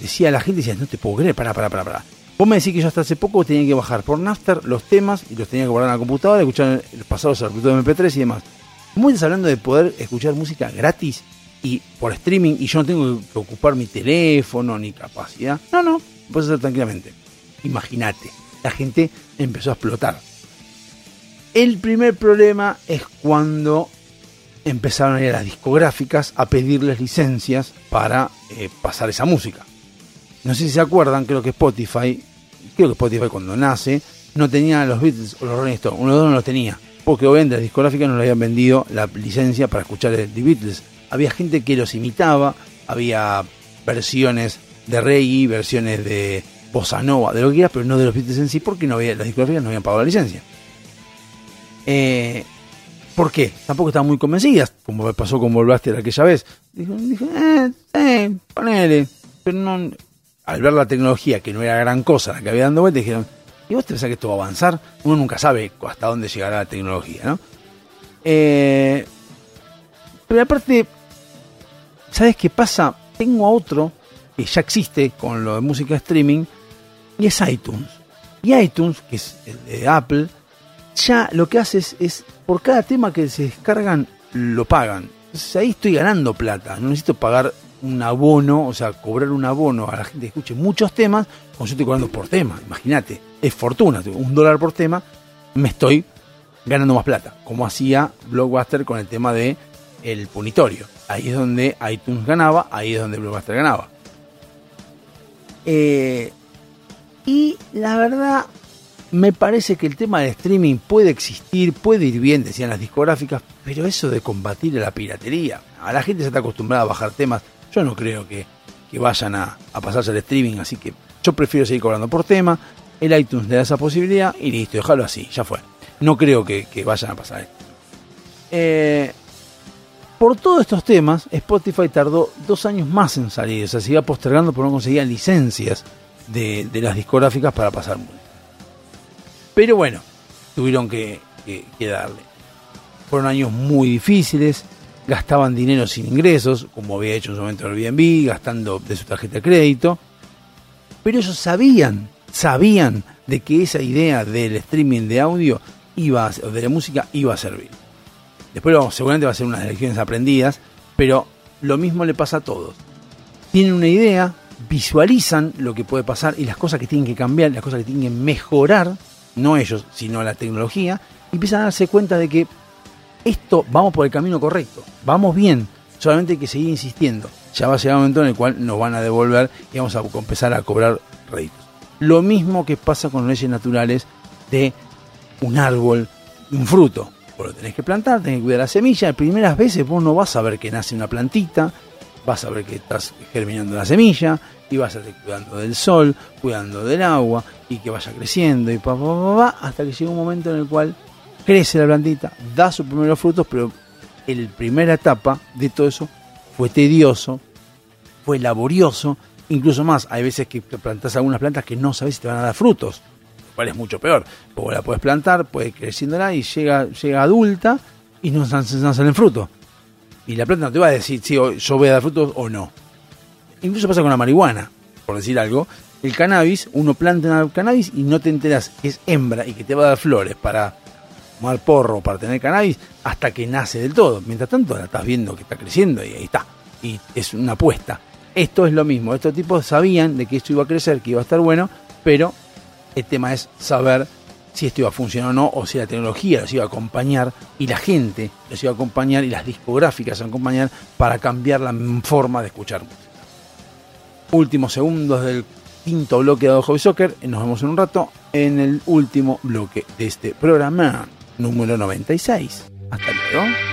decía la gente, decía, no te puedo creer, para, para, para, para. Vos me decís que yo hasta hace poco tenía que bajar por Napster los temas y los tenía que guardar en la computadora, escuchar los pasados al de MP3 y demás. ¿Cómo estás hablando de poder escuchar música gratis y por streaming y yo no tengo que ocupar mi teléfono ni capacidad? No, no, puedes hacer tranquilamente. Imagínate, la gente empezó a explotar. El primer problema es cuando empezaron a ir a las discográficas a pedirles licencias para eh, pasar esa música. No sé si se acuerdan, creo que Spotify, creo que Spotify cuando nace, no tenía los Beatles o los Rolling Stones, uno de dos no los tenía. porque obviamente las discográficas no le habían vendido la licencia para escuchar The Beatles. Había gente que los imitaba, había versiones de reggae, versiones de bossa nova, de lo que quieras, pero no de los Beatles en sí, porque no había, las discográficas no habían pagado la licencia. Eh, ¿Por qué? Tampoco estaban muy convencidas, como pasó con Volvaster aquella vez. Dijo, dije, eh, eh, ponele. Pero no, al ver la tecnología, que no era gran cosa la que había dando vuelta, dijeron, ¿y vos te pensás que esto va a avanzar? Uno nunca sabe hasta dónde llegará la tecnología, ¿no? Eh, pero aparte, ¿sabes qué pasa? Tengo a otro que ya existe con lo de música streaming y es iTunes. Y iTunes, que es el de Apple, ya lo que hace es, es por cada tema que se descargan, lo pagan. Entonces ahí estoy ganando plata. No necesito pagar un abono, o sea, cobrar un abono a la gente que escuche muchos temas, como yo estoy cobrando por tema. Imagínate, es fortuna, un dólar por tema, me estoy ganando más plata, como hacía Blockbuster con el tema de el punitorio. Ahí es donde iTunes ganaba, ahí es donde Blockbuster ganaba. Eh, y la verdad, me parece que el tema del streaming puede existir, puede ir bien, decían las discográficas, pero eso de combatir la piratería, a la gente se está acostumbrada a bajar temas, yo no creo que, que vayan a, a pasarse al streaming, así que yo prefiero seguir cobrando por tema, el iTunes le da esa posibilidad y listo, dejarlo así, ya fue. No creo que, que vayan a pasar esto. Eh, por todos estos temas, Spotify tardó dos años más en salir, o sea, se iba postergando porque no conseguían licencias de, de las discográficas para pasar música. Pero bueno, tuvieron que- que darle. Fueron años muy difíciles, gastaban dinero sin ingresos, como había hecho en su momento Airbnb, gastando de su tarjeta de crédito. Pero ellos sabían, sabían de que esa idea del streaming de audio iba de la música iba a servir. Después seguramente va a ser unas lecciones aprendidas, pero lo mismo le pasa a todos. Tienen una idea, visualizan lo que puede pasar y las cosas que tienen que cambiar, las cosas que tienen que mejorar, no ellos, sino la tecnología, y empiezan a darse cuenta de que esto vamos por el camino correcto, vamos bien, solamente hay que seguir insistiendo. Ya va a llegar un momento en el cual nos van a devolver y vamos a empezar a cobrar réditos. Lo mismo que pasa con leyes naturales de un árbol, un fruto. Vos lo tenés que plantar, tenés que cuidar la semilla. Las primeras veces vos no vas a ver que nace una plantita, vas a ver que estás germinando la semilla y vas a estar cuidando del sol, cuidando del agua y que vaya creciendo y pa, pa, pa, pa, hasta que llega un momento en el cual crece la plantita, da sus primeros frutos, pero el primera etapa de todo eso fue tedioso, fue laborioso, incluso más, hay veces que plantas algunas plantas que no sabes si te van a dar frutos, lo cual es mucho peor, porque la puedes plantar, puede creciéndola y llega, llega adulta y no, no salen frutos. Y la planta no te va a decir si yo voy a dar frutos o no. Incluso pasa con la marihuana, por decir algo. El cannabis, uno planta una cannabis y no te enteras que es hembra y que te va a dar flores para fumar porro, para tener cannabis, hasta que nace del todo. Mientras tanto, la estás viendo que está creciendo y ahí está. Y es una apuesta. Esto es lo mismo. Estos tipos sabían de que esto iba a crecer, que iba a estar bueno, pero el tema es saber si esto iba a funcionar o no, o si la tecnología los iba a acompañar y la gente los iba a acompañar y las discográficas a acompañar para cambiar la forma de escuchar música. Últimos segundos del quinto bloque de Hobby Soccer. Nos vemos en un rato en el último bloque de este programa número 96. Hasta luego.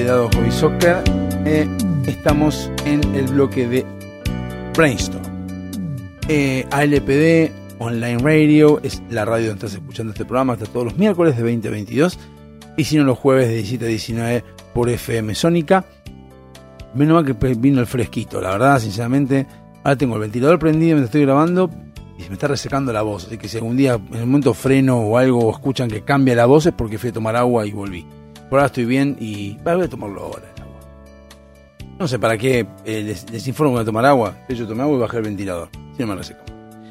Último bloque dado Hobby Soccer. Eh, estamos en el bloque de Brainstorm. Eh, ALPD, Online Radio, es la radio donde estás escuchando este programa hasta todos los miércoles de 20 a 22. Y si no, los jueves de 17 a 19 por FM Sónica. Menos mal que vino el fresquito, la verdad, sinceramente. Ahora tengo el ventilador prendido mientras estoy grabando y se me está resecando la voz. Así que si algún día en el momento freno o algo o escuchan que cambia la voz es porque fui a tomar agua y volví. Por ahora estoy bien y bah, voy a tomarlo ahora. No sé para qué eh, les, les informo que voy a tomar agua. Hecho, tomé agua y bajé el ventilador. Si no me reseco.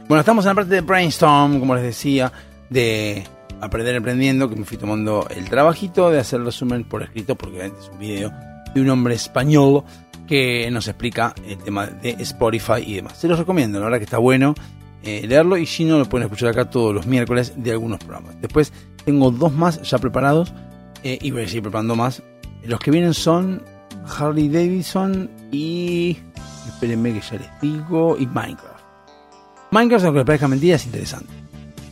Bueno, estamos en la parte de brainstorm, como les decía, de aprender aprendiendo, que me fui tomando el trabajito de hacer el resumen por escrito, porque es un video de un hombre español que nos explica el tema de Spotify y demás. Se los recomiendo, la verdad que está bueno eh, leerlo y si no lo pueden escuchar acá todos los miércoles de algunos programas. Después tengo dos más ya preparados eh, y voy a seguir preparando más Los que vienen son Harley Davidson y. Espérenme que ya les digo. Y Minecraft. Minecraft, aunque les parezca mentira, es interesante.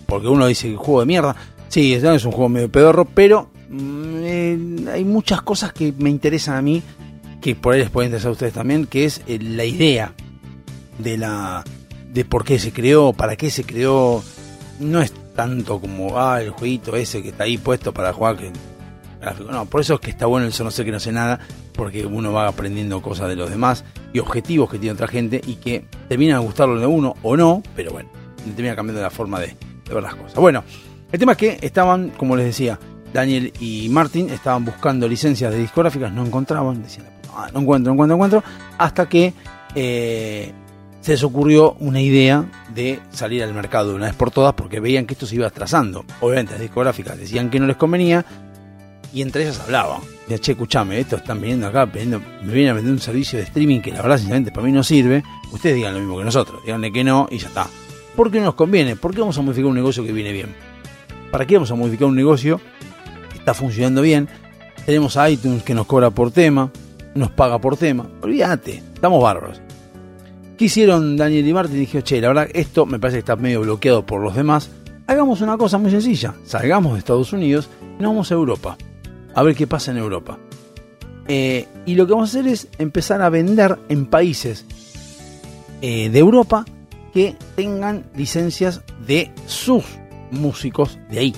Porque uno dice que juego de mierda. Sí, es un juego medio pedorro, pero mm, eh, hay muchas cosas que me interesan a mí, que por ahí les pueden interesar a ustedes también, que es eh, la idea de la de por qué se creó, para qué se creó. No es tanto como ah, el jueguito ese que está ahí puesto para jugar que gráfico. No, por eso es que está bueno el eso no sé que no sé nada, porque uno va aprendiendo cosas de los demás y objetivos que tiene otra gente y que terminan gustarlo de uno o no, pero bueno, termina cambiando la forma de, de ver las cosas. Bueno, el tema es que estaban, como les decía, Daniel y Martin estaban buscando licencias de discográficas, no encontraban, decían, "Ah, no encuentro, no encuentro, no encuentro, hasta que eh, se les ocurrió una idea de salir al mercado de una vez por todas porque veían que esto se iba atrasando. Obviamente las discográficas decían que no les convenía y entre ellas hablaban. Decían, che, escuchame, estos están viniendo acá, viniendo- me vienen a vender un servicio de streaming que la verdad sinceramente para mí no sirve. Ustedes digan lo mismo que nosotros, díganle que no y ya está. ¿Por qué no nos conviene? ¿Por qué vamos a modificar un negocio que viene bien? ¿Para qué vamos a modificar un negocio que está funcionando bien? Tenemos a iTunes que nos cobra por tema, nos paga por tema. Olvídate, estamos bárbaros. ¿Qué hicieron Daniel y Martin? Dije, che, la verdad, esto me parece que está medio bloqueado por los demás. Hagamos una cosa muy sencilla. Salgamos de Estados Unidos y nos vamos a Europa. A ver qué pasa en Europa. Eh, y lo que vamos a hacer es empezar a vender en países eh, de Europa que tengan licencias de sus músicos de ahí.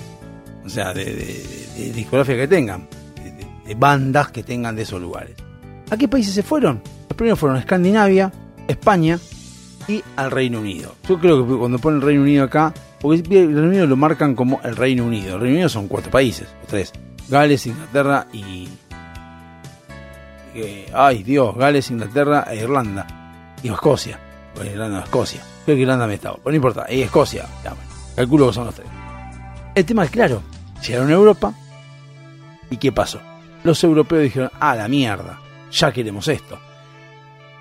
O sea, de, de, discografía que tengan. De, de- bandas que tengan de esos lugares. ¿A qué países se fueron? Los primeros fueron a Escandinavia, España y al Reino Unido. Yo creo que cuando ponen Reino Unido acá, porque el Reino Unido lo marcan como el Reino Unido. El Reino Unido son cuatro países, o tres. Gales, Inglaterra y... eh, ay Dios, Gales, Inglaterra e Irlanda. Y Escocia. Bueno, Irlanda o Escocia. Creo que Irlanda me estaba. Pero no importa. Y Escocia. Ya, bueno, calculo que son los tres. El tema es claro. Llegaron a Europa. ¿Y qué pasó? Los europeos dijeron, ah, la mierda. Ya queremos esto.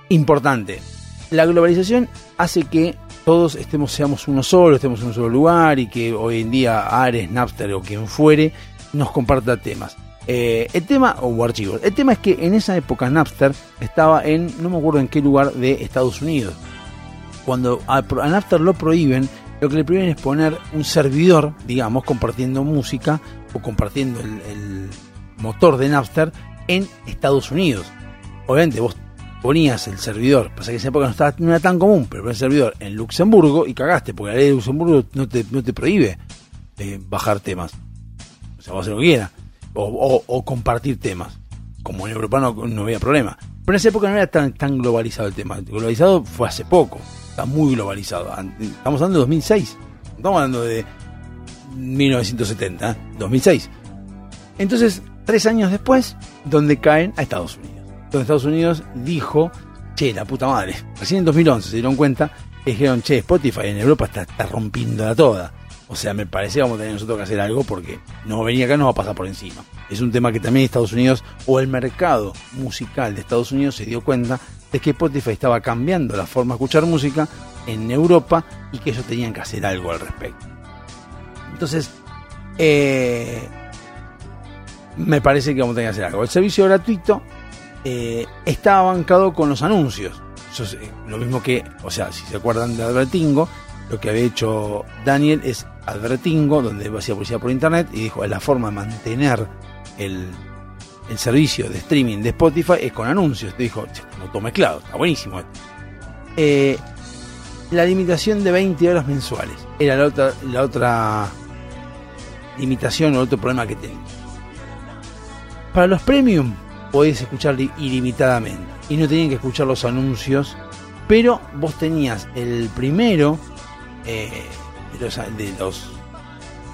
Importante. La globalización hace que todos estemos, seamos uno solo, estemos en un solo lugar y que hoy en día Ares, Napster o quien fuere nos comparta temas. Eh, el tema, o archivos, el tema es que en esa época Napster estaba en, no me acuerdo en qué lugar de Estados Unidos. Cuando a, Napster lo prohíben, lo que le prohíben es poner un servidor, digamos, compartiendo música o compartiendo el, motor de Napster en Estados Unidos. Obviamente vos ponías el servidor, pasa que en esa época no, estaba, era tan común, pero el servidor en Luxemburgo y cagaste, porque la ley de Luxemburgo no te, no te prohíbe eh, bajar temas. Lo que quieras. O, o- o compartir temas. Como en Europa no, había problema. Pero en esa época no era tan, tan globalizado el tema. Globalizado fue hace poco. Está muy globalizado. Estamos hablando de 2006. No Estamos hablando de 1970, ¿eh? 2006. Entonces, tres años después, donde caen a Estados Unidos. Donde Estados Unidos dijo, che, la puta madre. Recién en 2011 se dieron cuenta dijeron, che, Spotify en Europa está, está rompiéndola toda. O sea, me parece que vamos a tener nosotros que hacer algo porque no venir acá nos va a pasar por encima. Es un tema que también Estados Unidos o el mercado musical de Estados Unidos se dio cuenta de que Spotify estaba cambiando la forma de escuchar música en Europa y que ellos tenían que hacer algo al respecto. Entonces, eh, me parece que vamos a tener que hacer algo. El servicio gratuito eh, está bancado con los anuncios. Lo mismo que, o sea, si se acuerdan de Advertingo, lo que había hecho Daniel es Advertingo, donde hacía publicidad por internet, y dijo, la forma de mantener el, el servicio de streaming de Spotify es con anuncios. Te dijo, "Che, no todo mezclado, está buenísimo. Eh, la limitación de 20 horas mensuales era la otra, la otra limitación o otro problema que tenía. Para los premium podés escuchar li- ilimitadamente y no tenían que escuchar los anuncios, pero vos tenías el primero eh, de, los,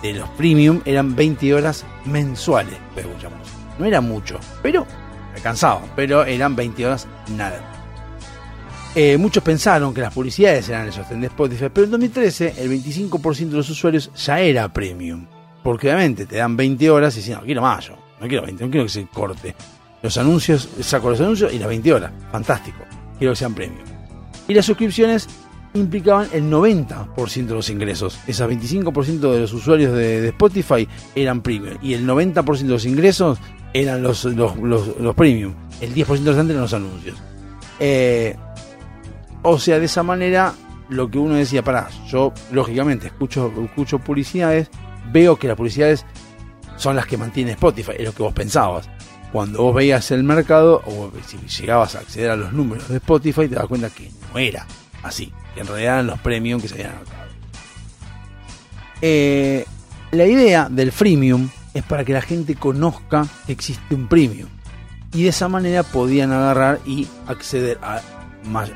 de los premium eran 20 horas mensuales. No era mucho, pero alcanzaba, pero eran 20 horas nada. Eh, muchos pensaron que las publicidades eran el sostén de Spotify, pero en 2013 el 25% de los usuarios ya era premium. Porque obviamente te dan 20 horas y dicen, no, quiero más yo, no quiero 20, no quiero que se corte. Los anuncios, saco los anuncios y las 20 horas, fantástico, quiero que sean premium. Y las suscripciones implicaban el 90% de los ingresos. Esas 25% de los usuarios de, Spotify eran premium y el 90% de los ingresos eran los, los, los, los premium. El 10% restante eran los anuncios. Eh, o sea, de esa manera, lo que uno decía, pará, yo lógicamente escucho, escucho publicidades, veo que las publicidades son las que mantiene Spotify, es lo que vos pensabas. Cuando vos veías el mercado, o si llegabas a acceder a los números de Spotify, te das cuenta que no era así, en realidad eran los premium que se habían anotado. Eh, la idea del freemium es para que la gente conozca que existe un premium. Y de esa manera podían agarrar y acceder a, más,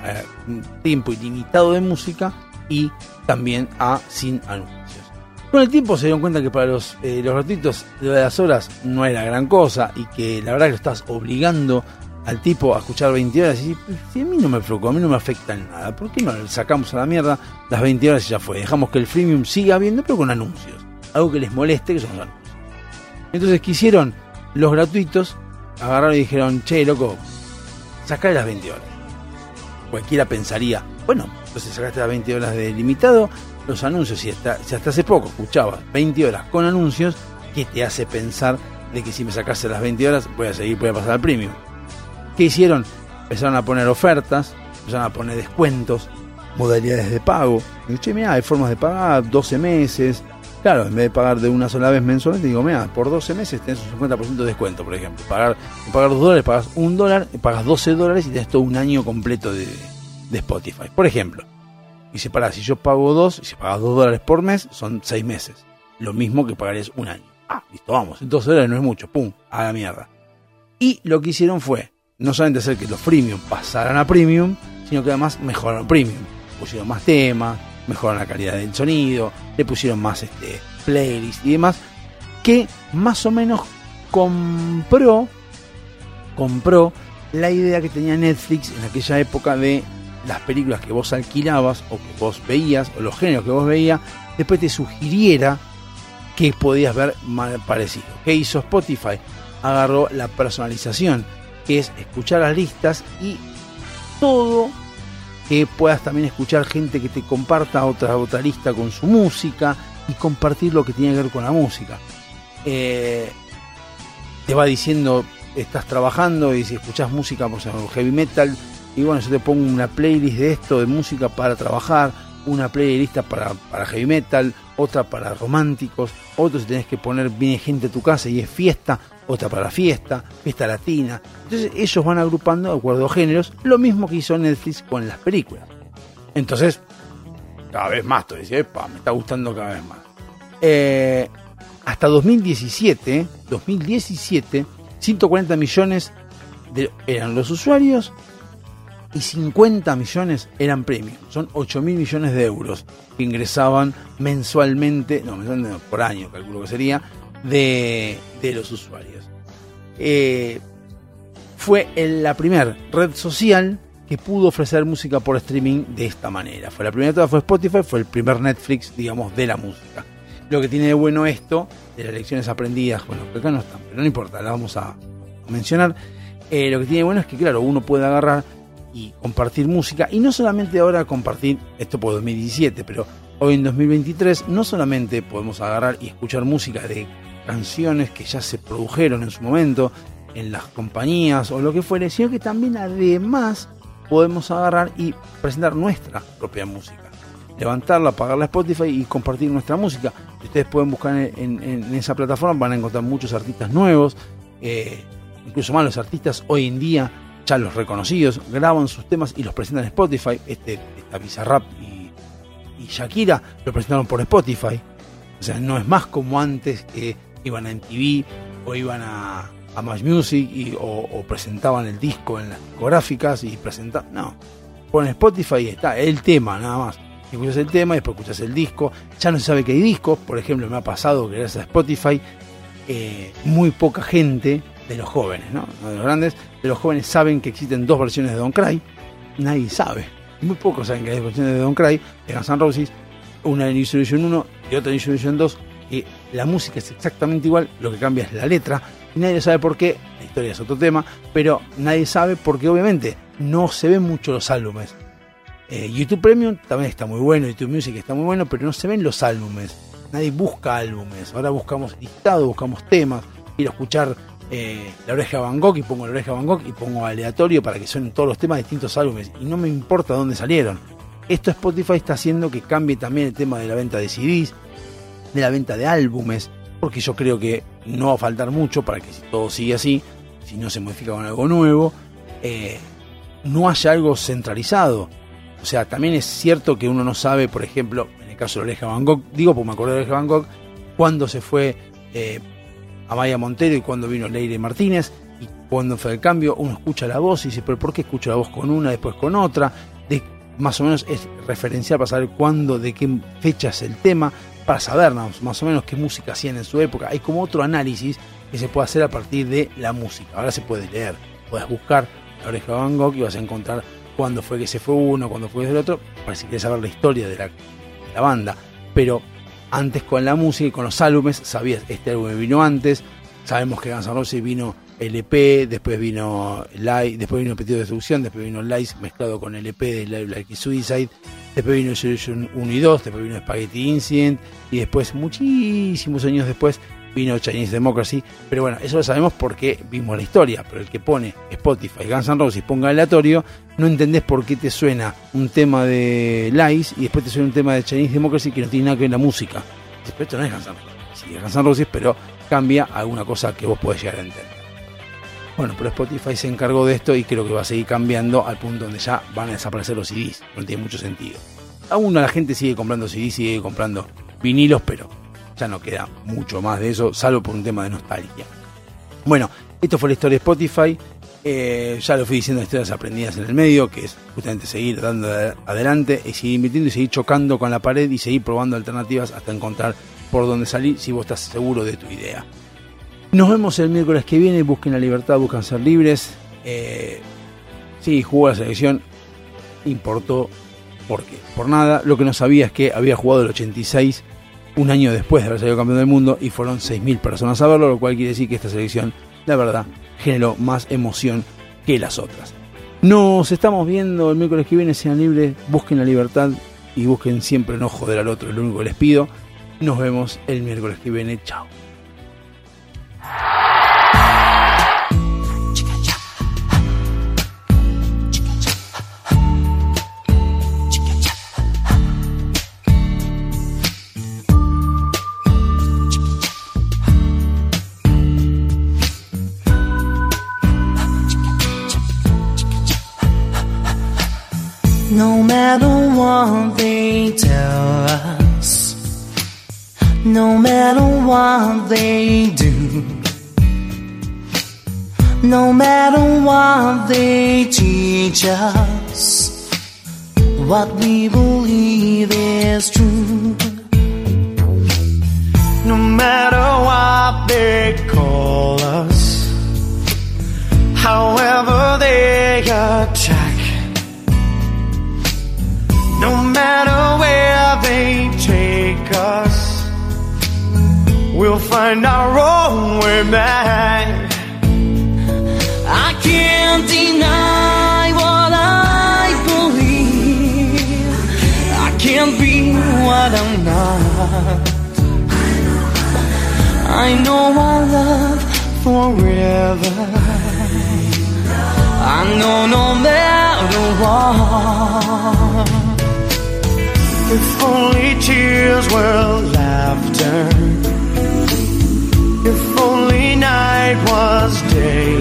tiempo ilimitado de música y también a sin anuncios. Con el tiempo se dieron cuenta que para los, eh, los de las horas no era gran cosa y que la verdad que lo estás obligando al tipo a escuchar 20 horas y si a mí no me preocupa, a mí no me afecta en nada, ¿por qué no sacamos a la mierda las 20 horas y ya fue? Dejamos que el freemium siga habiendo pero con anuncios, algo que les moleste que son los anuncios. Entonces quisieron los gratuitos, agarraron y dijeron, che, loco, sacale las 20 horas. Cualquiera pensaría, bueno, entonces sacaste las 20 horas de limitado, los anuncios, si hasta, si hasta hace poco escuchabas 20 horas con anuncios, ¿qué te hace pensar de que si me sacase las 20 horas voy a seguir, voy a pasar al premium? ¿Qué hicieron? Empezaron a poner ofertas, empezaron a poner descuentos, modalidades de pago. Y che, mira, hay formas de pagar, 12 meses. Claro, en vez de pagar de una sola vez mensualmente, digo, mira, por 12 meses tenés un 50% de descuento, por ejemplo. Pagar, pagar 2 dólares, pagas 1 dólar, pagas 12 dólares y tenés todo un año completo de, de Spotify. Por ejemplo. Y si pará, si yo pago 2, si pagas 2 dólares por mes, son 6 meses. Lo mismo que pagarías un año. Ah, listo, vamos. 12 dólares no es mucho. Pum, a la mierda. Y lo que hicieron fue, no solamente hacer que los premium pasaran a premium, sino que además mejoraron premium. Pusieron más temas, mejoraron la calidad del sonido, le pusieron más este, playlists y demás, que más o menos compró, compró la idea que tenía Netflix en aquella época de las películas que vos alquilabas o que vos veías, o los géneros que vos veías, después te sugiriera que podías ver mal parecido. ¿Qué hizo Spotify? Agarró la personalización, que es escuchar las listas y todo que puedas también escuchar gente que te comparta otra, otra lista con su música y compartir lo que tiene que ver con la música. Eh, te va diciendo, estás trabajando y si escuchás música, por ejemplo, heavy metal, y bueno, yo te pongo una playlist de esto, de música para trabajar, una playlist para, para heavy metal, otra para románticos, otro si tenés que poner, viene gente a tu casa y es fiesta, otra para fiesta, fiesta latina. Entonces ellos van agrupando de acuerdo a géneros, lo mismo que hizo Netflix con las películas. Entonces, cada vez más, tú dices, epa, me está gustando cada vez más. Eh, hasta 2017, 2017, 140 millones eran los usuarios y 50 millones eran premium. Son 8 mil millones de euros que ingresaban mensualmente, no, mensualmente por año calculo que sería, de, de los usuarios. Eh, fue la primera red social que pudo ofrecer música por streaming de esta manera. Fue la primera fue Spotify, fue el primer Netflix, digamos, de la música. Lo que tiene de bueno esto, de las lecciones aprendidas, bueno, que acá no están, pero no importa, la vamos a mencionar. Eh, lo que tiene de bueno es que, claro, uno puede agarrar y compartir música, y no solamente ahora compartir, esto por 2017, pero hoy en 2023, no solamente podemos agarrar y escuchar música de canciones que ya se produjeron en su momento en las compañías o lo que fuere, sino que también además podemos agarrar y presentar nuestra propia música. Levantarla, pagarla a Spotify y compartir nuestra música. Ustedes pueden buscar en, esa plataforma, van a encontrar muchos artistas nuevos, eh, incluso más los artistas hoy en día, ya los reconocidos, graban sus temas y los presentan en Spotify. Este, esta Bizarrap y, y Shakira lo presentaron por Spotify. O sea, no es más como antes que iban a MTV o iban a, a Match Music y, o, presentaban el disco en las discográficas y presentaban. No, ponen Spotify y está el tema nada más. Escuchas el tema, después escuchas el disco. Ya no se sabe que hay discos. Por ejemplo, me ha pasado que gracias a Spotify, eh, muy poca gente de los jóvenes, ¿no? No de los grandes, de los jóvenes saben que existen dos versiones de Don't Cry. Nadie sabe. Muy pocos saben que hay dos versiones de Don't Cry, de Guns N' Roses, una de New Solution 1 y otra de New Solution 2, que la música es exactamente igual, lo que cambia es la letra, y nadie sabe por qué, la historia es otro tema, pero nadie sabe porque obviamente no se ven mucho los álbumes. Eh, YouTube Premium también está muy bueno, YouTube Music está muy bueno, pero no se ven los álbumes. Nadie busca álbumes. Ahora buscamos listados, buscamos temas, a escuchar eh, La Oreja Van Gogh y pongo La Oreja Van Gogh y pongo aleatorio para que suenen todos los temas de distintos álbumes y no me importa dónde salieron. Esto Spotify está haciendo que cambie también el tema de la venta de CDs, de la venta de álbumes, porque yo creo que no va a faltar mucho para que si todo sigue así, si no se modifica con algo nuevo, eh, no haya algo centralizado. O sea, también es cierto que uno no sabe, por ejemplo, en el caso de Oreja Gogh, digo porque me acuerdo de Oreja Gogh, cuándo se fue eh, Amaya Montero y cuándo vino Leire Martínez, y cuándo fue el cambio, uno escucha la voz y dice, pero ¿por qué escucho la voz con una, después con otra? De, más o menos es referencial para saber cuándo, de qué fecha es el tema, para saber más o menos qué música hacían en su época. Hay como otro análisis que se puede hacer a partir de la música. Ahora se puede leer, puedes buscar la oreja de Van Gogh y vas a encontrar cuándo fue que se fue uno, cuándo fue el otro, para si quieres saber la historia de la, banda. Pero antes con la música y con los álbumes, sabías, este álbum vino antes, sabemos que Guns N' vino LP, después vino Live, después vino Pedido de Destrucción, después vino Live mezclado con LP de Live Like Suicide, después vino Solution 1 y 2, después vino Spaghetti Incident y después, muchísimos años después, vino Chinese Democracy. Pero bueno, eso lo sabemos porque vimos la historia, pero el que pone Spotify, Guns N' Roses, ponga aleatorio, no entendés por qué te suena un tema de Lies y después te suena un tema de Chinese Democracy que no tiene nada que ver con la música. Después esto no es Guns N' Roses, sí es Guns N' Roses, pero cambia alguna cosa que vos podés llegar a entender. Bueno, pero Spotify se encargó de esto y creo que va a seguir cambiando al punto donde ya van a desaparecer los CDs. No tiene mucho sentido. Aún la gente sigue comprando CDs, sigue comprando vinilos, pero ya no queda mucho más de eso, salvo por un tema de nostalgia. Bueno, esto fue la historia de Spotify. Eh, ya lo fui diciendo, historias aprendidas en el medio, que es justamente seguir dando adelante y seguir invirtiendo y seguir chocando con la pared y seguir probando alternativas hasta encontrar por dónde salir si vos estás seguro de tu idea. Nos vemos el miércoles que viene. Busquen la libertad, buscan ser libres. Eh, sí, jugó la selección. Importó. ¿Por qué? Por nada. Lo que no sabía es que había jugado el 86, un año después de haber salido campeón del mundo, y fueron 6.000 personas a verlo, lo cual quiere decir que esta selección, la verdad, generó más emoción que las otras. Nos estamos viendo el miércoles que viene. Sean libres, busquen la libertad y busquen siempre no joder al otro. Es lo único que les pido. Nos vemos el miércoles que viene. Chao. No matter what they tell us, no matter what they do, no matter what they teach us, what we believe is true. No matter what they call us, however they attack. No matter where they take us, we'll find our own way back. I can't deny what I believe. I can't be what I'm not. I know I love forever. I know no matter what. If only tears were laughter. Night was day.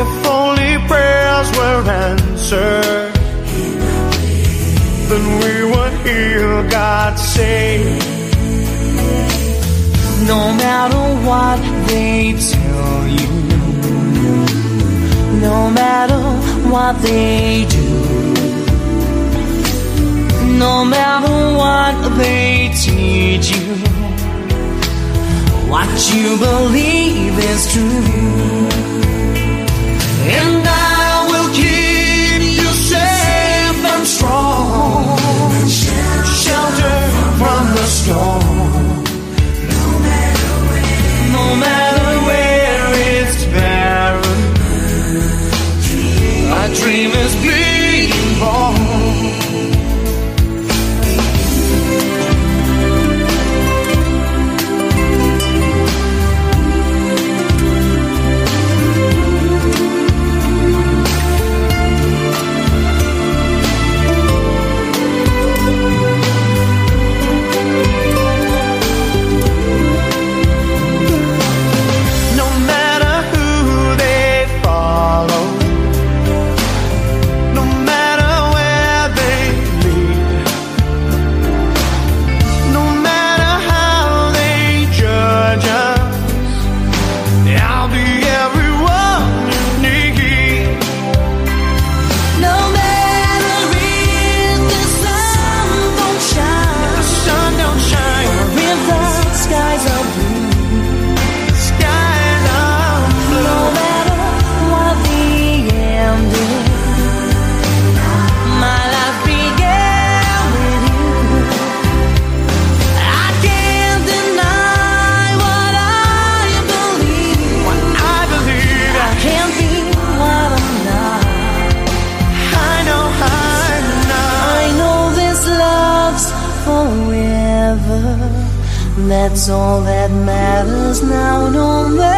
If only prayers were answered. Then we would hear God say. No matter what they tell you, no matter what they do. No matter what they teach you, what you believe is true. And I will keep you safe and strong, shelter from the storm. No matter where it's barren, a dream is being That's all that matters now, no matter